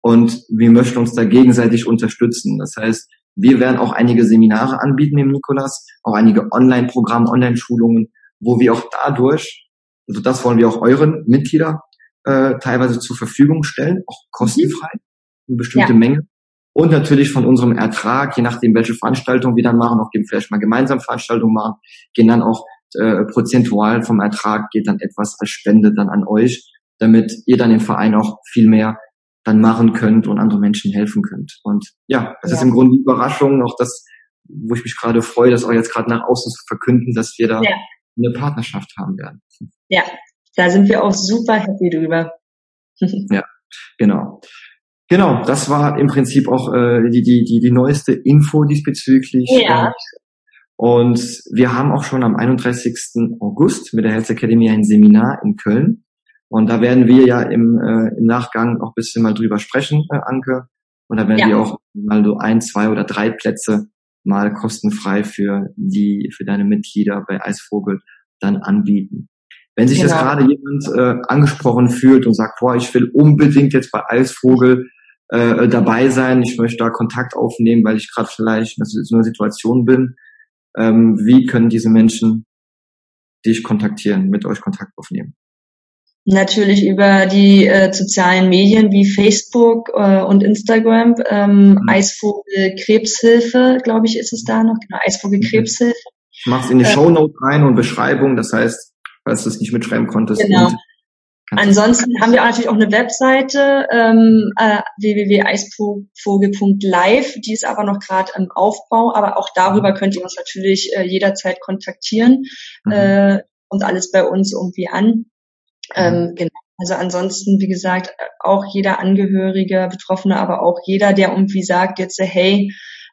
Und wir möchten uns da gegenseitig unterstützen. Das heißt, wir werden auch einige Seminare anbieten mit Nikolas, auch einige Online-Programme, Online-Schulungen, wo wir auch dadurch, also das wollen wir auch euren Mitglieder äh, teilweise zur Verfügung stellen, auch kostenfrei, eine bestimmte ja. Menge. Und natürlich von unserem Ertrag, je nachdem, welche Veranstaltungen wir dann machen, auch geben vielleicht mal gemeinsam Veranstaltungen machen, gehen dann auch äh, prozentual vom Ertrag geht dann etwas als Spende dann an euch, damit ihr dann im Verein auch viel mehr dann machen könnt und andere Menschen helfen könnt. Und ja, das ja. ist im Grunde die Überraschung, auch das, wo ich mich gerade freue, das auch jetzt gerade nach außen zu verkünden, dass wir da ja. eine Partnerschaft haben werden. Ja, da sind wir auch super happy drüber. ja, genau. Genau, das war im Prinzip auch äh, die, die, die, die neueste Info diesbezüglich. Ja. Und wir haben auch schon am 31. August mit der Health Academy ein Seminar in Köln. Und da werden wir ja im, äh, im Nachgang auch bisschen mal drüber sprechen, äh, Anke. Und da werden ja. wir auch mal so ein, zwei oder drei Plätze mal kostenfrei für die, für deine Mitglieder bei Eisvogel dann anbieten. Wenn sich genau. das gerade jemand äh, angesprochen fühlt und sagt, boah, ich will unbedingt jetzt bei Eisvogel äh, dabei sein, ich möchte da Kontakt aufnehmen, weil ich gerade vielleicht in so einer Situation bin, ähm, wie können diese Menschen dich kontaktieren, mit euch Kontakt aufnehmen? Natürlich über die äh, sozialen Medien wie Facebook äh, und Instagram. Ähm, mhm. Eisvogel Krebshilfe, glaube ich, ist es da noch. Genau, Eisvogel mhm. Krebshilfe. Ich mache es in die äh, Show Note rein und Beschreibung. Das heißt, falls du es nicht mitschreiben konntest. Genau. Ansonsten haben wir auch natürlich auch eine Webseite ähm, äh, www.eisvogel.live, die ist aber noch gerade im Aufbau, aber auch darüber mhm. könnt ihr uns natürlich äh, jederzeit kontaktieren mhm. äh, und alles bei uns irgendwie an. Ähm, genau. Also ansonsten, wie gesagt, auch jeder Angehörige, Betroffene, aber auch jeder, der irgendwie sagt jetzt, hey,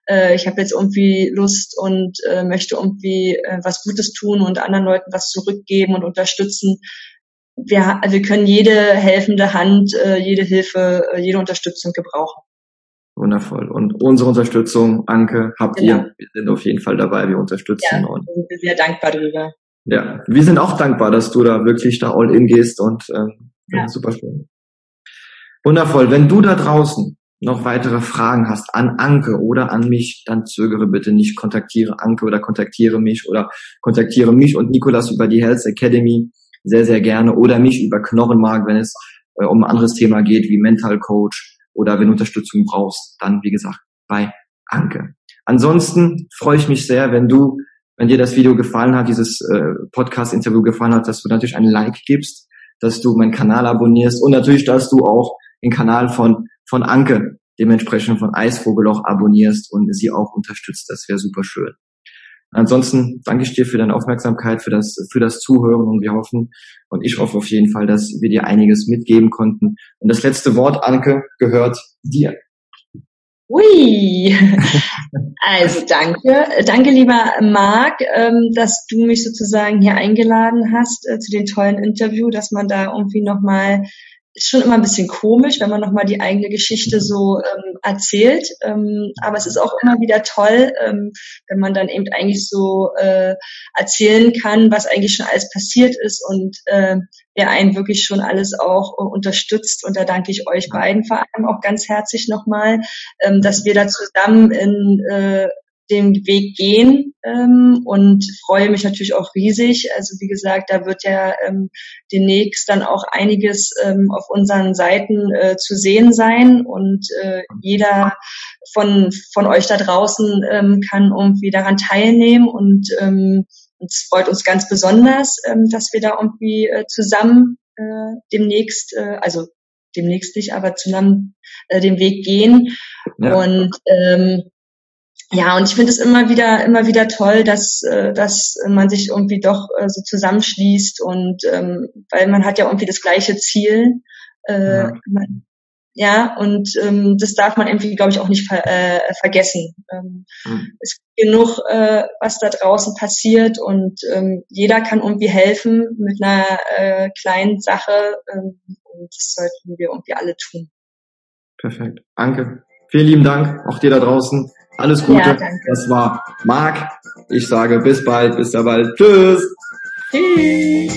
äh, ich habe jetzt irgendwie Lust und äh, möchte irgendwie äh, was Gutes tun und anderen Leuten was zurückgeben und unterstützen. Wir, wir können jede helfende Hand, äh, jede Hilfe, äh, jede Unterstützung gebrauchen. Wundervoll. Und unsere Unterstützung, Anke, habt genau. ihr. Wir sind auf jeden Fall dabei. Wir unterstützen. Ja, und sind sehr dankbar darüber. Ja, wir sind auch dankbar, dass du da wirklich da all in gehst und ähm, ja. super schön. Wundervoll. Wenn du da draußen noch weitere Fragen hast an Anke oder an mich, dann zögere bitte nicht, kontaktiere Anke oder kontaktiere mich oder kontaktiere mich und Nikolas über die Health Academy sehr, sehr gerne oder mich über Knochenmark, wenn es äh, um ein anderes Thema geht wie Mental Coach oder wenn du Unterstützung brauchst, dann wie gesagt bei Anke. Ansonsten freue ich mich sehr, wenn du wenn dir das Video gefallen hat, dieses äh, Podcast-Interview gefallen hat, dass du natürlich ein Like gibst, dass du meinen Kanal abonnierst und natürlich, dass du auch den Kanal von, von Anke, dementsprechend von Eisvogel auch abonnierst und sie auch unterstützt. Das wäre super schön. Ansonsten danke ich dir für deine Aufmerksamkeit, für das, für das Zuhören und wir hoffen und ich hoffe auf jeden Fall, dass wir dir einiges mitgeben konnten. Und das letzte Wort, Anke, gehört dir. Ui, also danke. Danke, lieber Marc, ähm, dass du mich sozusagen hier eingeladen hast äh, zu dem tollen Interview, dass man da irgendwie nochmal ist schon immer ein bisschen komisch, wenn man nochmal die eigene Geschichte so ähm, erzählt. Ähm, aber es ist auch immer wieder toll, ähm, wenn man dann eben eigentlich so äh, erzählen kann, was eigentlich schon alles passiert ist und äh, wer einen wirklich schon alles auch äh, unterstützt. Und da danke ich euch beiden vor allem auch ganz herzlich nochmal, ähm, dass wir da zusammen in äh, den Weg gehen ähm, und freue mich natürlich auch riesig. Also wie gesagt, da wird ja ähm, demnächst dann auch einiges ähm, auf unseren Seiten äh, zu sehen sein und äh, jeder von von euch da draußen ähm, kann irgendwie daran teilnehmen und ähm, es freut uns ganz besonders, ähm, dass wir da irgendwie äh, zusammen äh, demnächst, äh, also demnächst nicht, aber zusammen äh, den Weg gehen. Ja. Und ähm, ja, und ich finde es immer wieder, immer wieder toll, dass, äh, dass man sich irgendwie doch äh, so zusammenschließt und ähm, weil man hat ja irgendwie das gleiche Ziel. Äh, ja. Man, ja, und ähm, das darf man irgendwie, glaube ich, auch nicht ver äh, vergessen. Ähm, mhm. Es gibt genug, äh, was da draußen passiert und ähm, jeder kann irgendwie helfen mit einer äh, kleinen Sache ähm, und das sollten wir irgendwie alle tun. Perfekt. Danke. Vielen lieben Dank, auch dir da draußen. Alles Gute. Ja, das war Marc. Ich sage bis bald, bis bald. Tschüss. Tschüss.